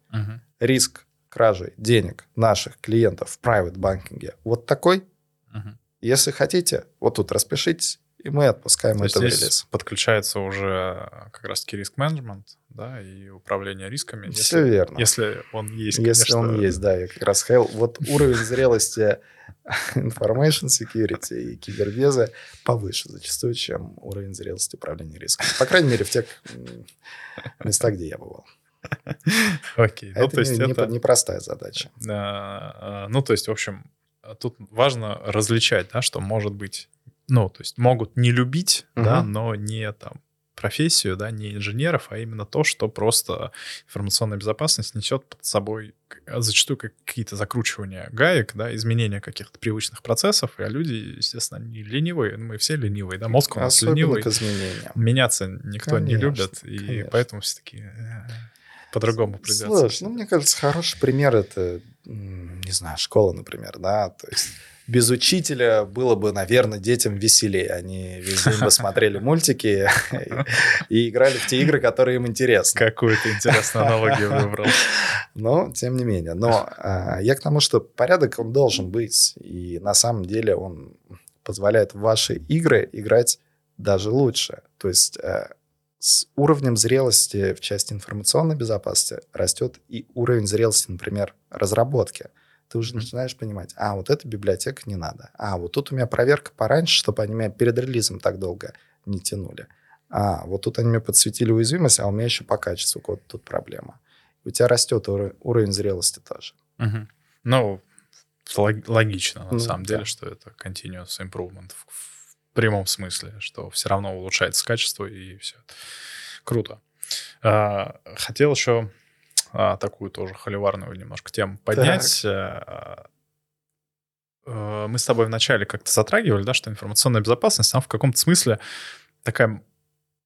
риск кражи денег наших клиентов в private банкинге вот такой. Если хотите, вот тут распишитесь, и мы отпускаем То это в релиз. подключается уже как раз-таки риск-менеджмент, да, и управление рисками. Все если, верно. Если он есть, Если конечно. он есть, да, я как раз хотел. Вот уровень зрелости information security и кибербеза повыше зачастую, чем уровень зрелости управления риском. По крайней мере, в тех местах, где я бывал. Окей. Ну, это, то есть не, это непростая задача. А, ну, то есть, в общем, тут важно различать, да, что может быть, ну, то есть могут не любить, угу. да, но не там профессию, да, не инженеров, а именно то, что просто информационная безопасность несет под собой зачастую какие-то закручивания гаек, да, изменения каких-то привычных процессов, а люди, естественно, не ленивые, мы все ленивые, да, мозг у нас Особенно ленивый. к изменениям. Меняться никто конечно, не любит, и конечно. поэтому все-таки э, по-другому придется. Слушай, ну, мне кажется, хороший пример — это, не знаю, школа, например, да, то есть без учителя было бы, наверное, детям веселее. Они весь день бы смотрели мультики и играли в те игры, которые им интересны. Какую-то интересную аналогию выбрал. Но, тем не менее. Но а, я к тому, что порядок, он должен быть. И на самом деле он позволяет в ваши игры играть даже лучше. То есть э, с уровнем зрелости в части информационной безопасности растет и уровень зрелости, например, разработки ты уже начинаешь понимать, а, вот эта библиотека не надо. А, вот тут у меня проверка пораньше, чтобы они меня перед релизом так долго не тянули. А, вот тут они мне подсветили уязвимость, а у меня еще по качеству вот тут проблема. у тебя растет уровень зрелости тоже. Угу. Ну, логично, на ну, самом да. деле, что это continuous improvement в прямом смысле, что все равно улучшается качество и все. Круто. А, хотел еще а, такую тоже холиварную немножко тему поднять. Так. Э, э, мы с тобой вначале как-то затрагивали, да, что информационная безопасность, там в каком-то смысле такая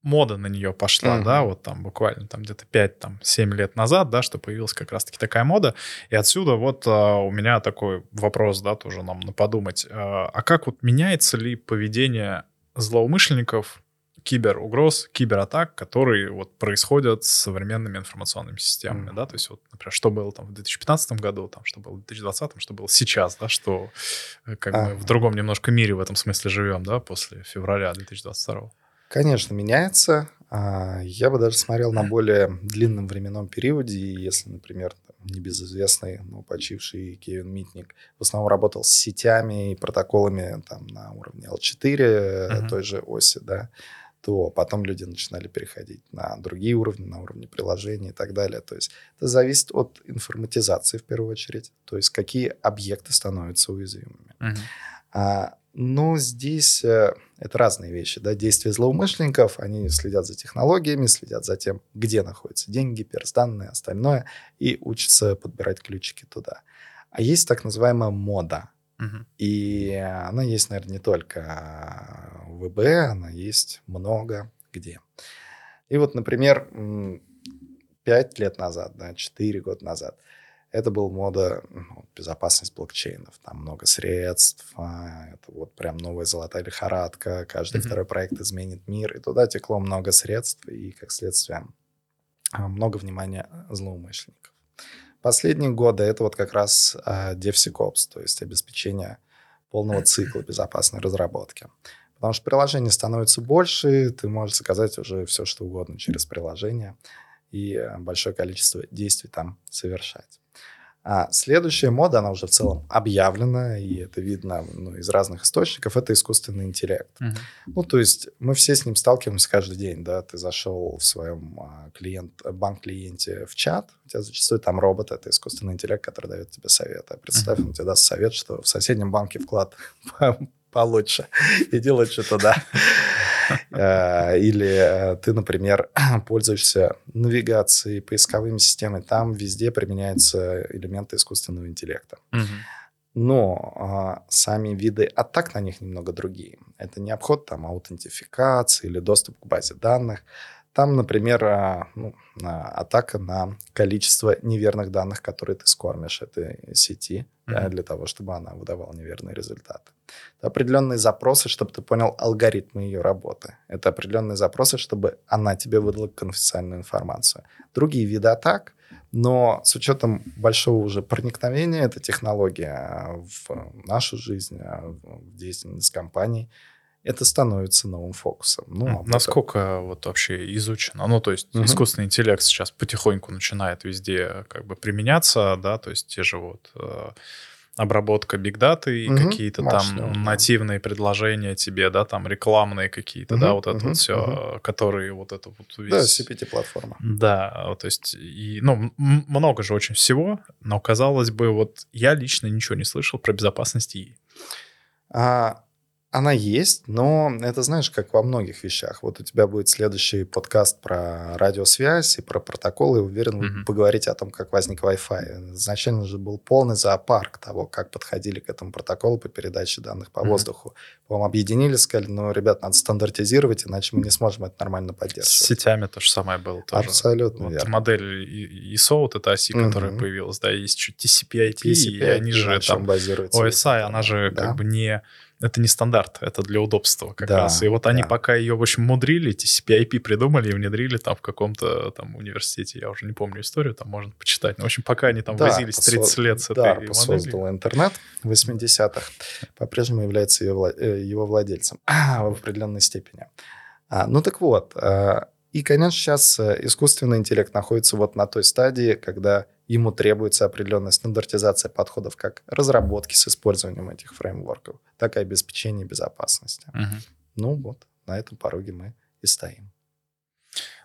мода на нее пошла, uh-huh. да, вот там буквально там где-то 5-7 лет назад, да, что появилась как раз-таки такая мода. И отсюда вот а, у меня такой вопрос, да, тоже нам на подумать. А, а как вот меняется ли поведение злоумышленников киберугроз, кибератак, которые вот происходят с современными информационными системами, mm-hmm. да, то есть вот, например, что было там в 2015 году, там, что было в 2020, что было сейчас, да, что э, как а. мы в другом немножко мире в этом смысле живем, да, после февраля 2022. Конечно, меняется. А, я бы даже смотрел на более длинном временном периоде, если, например, небезызвестный, но почивший Кевин Митник в основном работал с сетями и протоколами там, на уровне L4 uh-huh. той же оси, да, то потом люди начинали переходить на другие уровни, на уровни приложений и так далее. То есть это зависит от информатизации в первую очередь, то есть какие объекты становятся уязвимыми. Uh-huh. А, но здесь э, это разные вещи. Да? Действия злоумышленников, они следят за технологиями, следят за тем, где находятся деньги, персданные, остальное, и учатся подбирать ключики туда. А есть так называемая мода. И она есть, наверное, не только в ВБ, она есть много где. И вот, например, 5 лет назад, да, 4 года назад, это был мода ну, безопасность блокчейнов. Там много средств, а, это вот прям новая золотая лихорадка, каждый mm-hmm. второй проект изменит мир, и туда текло много средств, и, как следствие, а, много внимания злоумышленников. Последние годы это вот как раз uh, DevSecOps, то есть обеспечение полного цикла безопасной разработки. Потому что приложений становится больше, ты можешь заказать уже все, что угодно через приложение и большое количество действий там совершать. А следующая мода, она уже в целом объявлена, и это видно ну, из разных источников, это искусственный интеллект. Uh-huh. Ну, то есть мы все с ним сталкиваемся каждый день, да, ты зашел в своем а, клиент, банк-клиенте в чат, у тебя зачастую там робот, это искусственный интеллект, который дает тебе советы. А представь, uh-huh. он тебе даст совет, что в соседнем банке вклад получше, и делать что-то, да. Э, или э, ты, например, пользуешься навигацией, поисковыми системами, там везде применяются элементы искусственного интеллекта. Но а, сами виды атак на них немного другие. Это не обход там аутентификации или доступ к базе данных. Там, например, а, ну, атака на количество неверных данных, которые ты скормишь этой сети mm-hmm. для того, чтобы она выдавала неверные результаты. Это определенные запросы, чтобы ты понял алгоритмы ее работы. Это определенные запросы, чтобы она тебе выдала конфиденциальную информацию. Другие виды атак, но с учетом большого уже проникновения этой технологии а, в нашу жизнь, а, в деятельность компаний – это становится новым фокусом. Ну, Насколько потом... вот вообще изучено? Ну, то есть угу. искусственный интеллект сейчас потихоньку начинает везде как бы применяться, да, то есть те же вот обработка бигдаты, Мгм, какие-то там мощно, да. нативные предложения тебе, да, там рекламные какие-то, Мгм, да, вот это мгм, вот все, которые вот это вот весь... Да, CPT-платформа. Да, то есть, и, ну, много же очень всего, но, казалось бы, вот я лично ничего не слышал про безопасность ИИ. А, она есть, но это знаешь, как во многих вещах. Вот у тебя будет следующий подкаст про радиосвязь и про протоколы. Уверен, вы Мгм. поговорите о том, как возник Wi-Fi. Изначально же был полный зоопарк того, как подходили к этому протоколу по передаче данных по Мгм. воздуху. По-моему, объединили, сказали, ну, ребят, надо стандартизировать, иначе мы не сможем это нормально С поддерживать. сетями то же самое было тоже. Абсолютно Вот верно. модель И- ISO, вот эта оси, которая Мгм. появилась, да, есть еще TCP/IP, и они же там базируется OSI, она же Да. как бы не... Это не стандарт, это для удобства как Да, раз. И вот они да. пока ее, в общем, мудрили, TCP/IP придумали и внедрили там в каком-то там университете, я уже не помню историю, там можно почитать. Но, в общем, пока они там Да, возились 30 посо- лет с этой да, моделью. создал интернет в 80-х, по-прежнему является ее, э, его владельцем в определенной степени. А, ну так вот, а, и, конечно, сейчас э, искусственный интеллект находится вот на той стадии, когда ему требуется определенная стандартизация подходов как разработки с использованием этих фреймворков, так и обеспечения безопасности. Мгм. Ну вот, на этом пороге мы и стоим.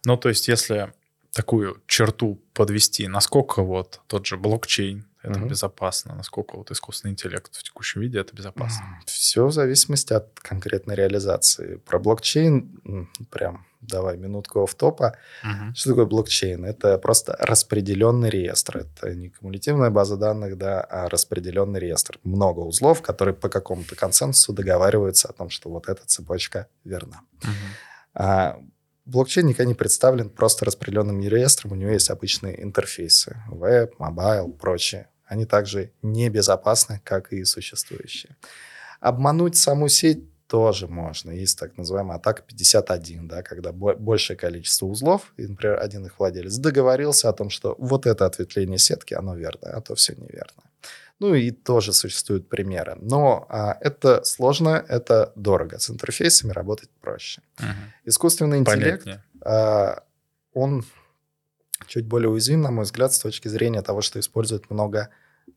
Ну, то есть, если такую черту подвести, насколько вот тот же блокчейн это Мгм. безопасно, насколько вот искусственный интеллект в текущем виде это безопасно. Все в зависимости от конкретной реализации. Про блокчейн, прям давай минутку офф-топа. Мгм. Что такое блокчейн? Это просто распределенный реестр. Это не кумулятивная база данных, да, а распределенный реестр. Много узлов, которые по какому-то консенсусу договариваются о том, что вот эта цепочка верна. Мгм. А блокчейн никогда не представлен просто распределенным реестром. У него есть обычные интерфейсы. Веб, mobile, прочее. Они также небезопасны, как и существующие. Обмануть саму сеть тоже можно. Есть так называемая атака 51, да, когда бо- большее количество узлов, и, например, один их владелец договорился о том, что вот это ответвление сетки, оно верное, а то все неверно. Ну и тоже существуют примеры. Но а, это сложно, это дорого. С интерфейсами работать проще. Мгм. Искусственный интеллект, Понятнее. а, он чуть более уязвим, на мой взгляд, с точки зрения того, что использует много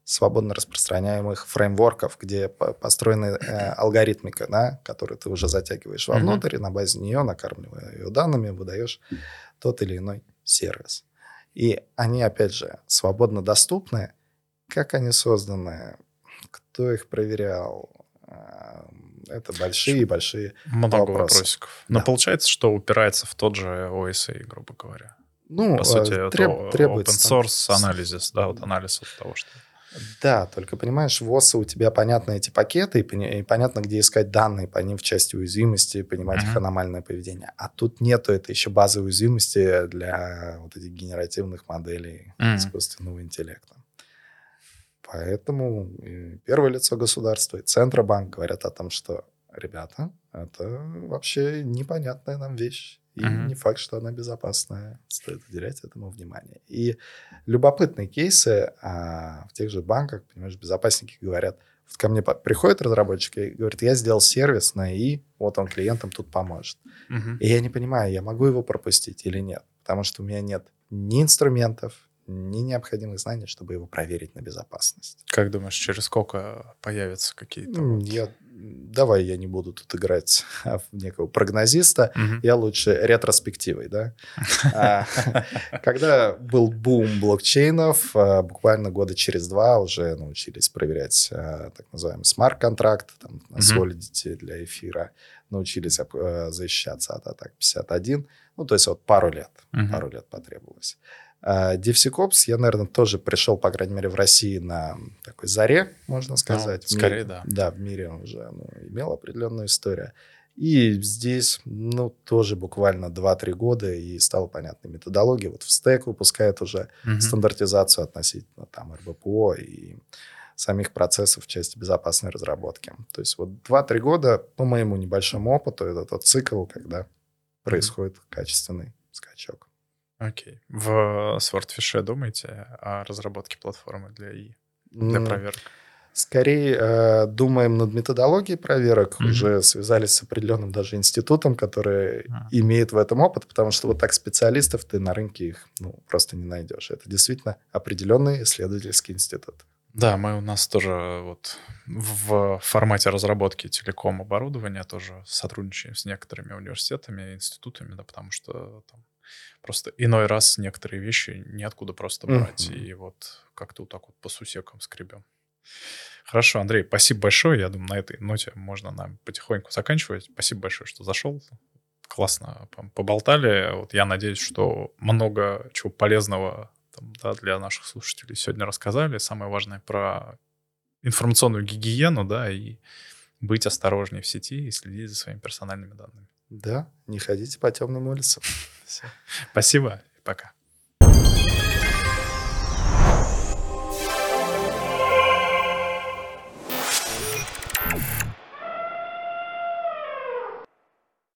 свободно распространяемых фреймворков, где по- построена э, алгоритмика, да, которую ты уже затягиваешь вовнутрь, и на базе нее, накармливая ее данными, выдаешь тот или иной сервис. И они, опять же, свободно доступны. Как они созданы? Кто их проверял? А, Это большие-большие Много вопросы. вопросиков. Но Да. получается, что упирается в тот же OSA, грубо говоря. Ну, По э, сути, это треб- требуется open там source анализис, да, вот анализ от того, что... Да, только понимаешь, в ОСа у тебя понятны эти пакеты, и, понятно, где искать данные по ним в части уязвимости, понимать их Мгм. аномальное поведение. А тут нету этой еще базы уязвимости для вот этих генеративных моделей Мгм. искусственного интеллекта. Поэтому и первое лицо государства и Центробанк говорят о том, что, ребята, это вообще непонятная нам вещь. И Мгм. не факт, что она безопасная. Стоит уделять этому внимание. И любопытные кейсы а, в тех же банках, понимаешь, безопасники говорят, вот ко мне приходят разработчики и говорят, я сделал сервис на и вот он клиентам тут поможет. Мгм. И я не понимаю, я могу его пропустить или нет, потому что у меня нет ни инструментов, ни необходимых знаний, чтобы его проверить на безопасность. Как думаешь, через сколько появятся какие-то... М, вот- Я, давай я не буду тут играть в некого прогнозиста, Мгм. я лучше ретроспективой, да. А, Когда был бум блокчейнов, а, буквально года через два уже научились проверять а, так называемый смарт-контракт. Solidity для эфира, научились э, защищаться от атак 51. Ну, то есть вот пару лет, пару лет потребовалось. А, DevSecOps я, наверное, тоже пришел, по крайней мере, в России на такой заре, можно сказать. В Ну, скорее, мире- да. Да, в мире он уже ну, имел определенную историю. И здесь, ну, тоже буквально 2-3 года, и стала понятна методология. Вот в стек выпускает уже Мгм. стандартизацию относительно там РБПО и самих процессов в части безопасной разработки. То есть вот 2-3 года, по моему небольшому опыту, это тот цикл, когда происходит качественный скачок. Окей. В Swordfish думаете о разработке платформы для ИИ, для проверок? Скорее э, думаем над методологией проверок, Мгм. уже связались с определенным даже институтом, который А. имеет в этом опыт, потому что вот так специалистов ты на рынке их ну, просто не найдешь. Это действительно определенный исследовательский институт. Да, мы у нас тоже вот в формате разработки телеком оборудования тоже сотрудничаем с некоторыми университетами, институтами, да, потому что там просто иной раз некоторые вещи неоткуда просто брать, mm-hmm. и вот как-то вот так вот по сусекам скребем. Хорошо, Андрей, спасибо большое. Я думаю, на этой ноте можно нам потихоньку заканчивать. Спасибо большое, что зашел. Классно поболтали. Вот я надеюсь, что много чего полезного там, да, для наших слушателей сегодня рассказали. Самое важное про информационную гигиену, да, и быть осторожнее в сети и следить за своими персональными данными. Да, не ходите по темным улицам. Спасибо, пока.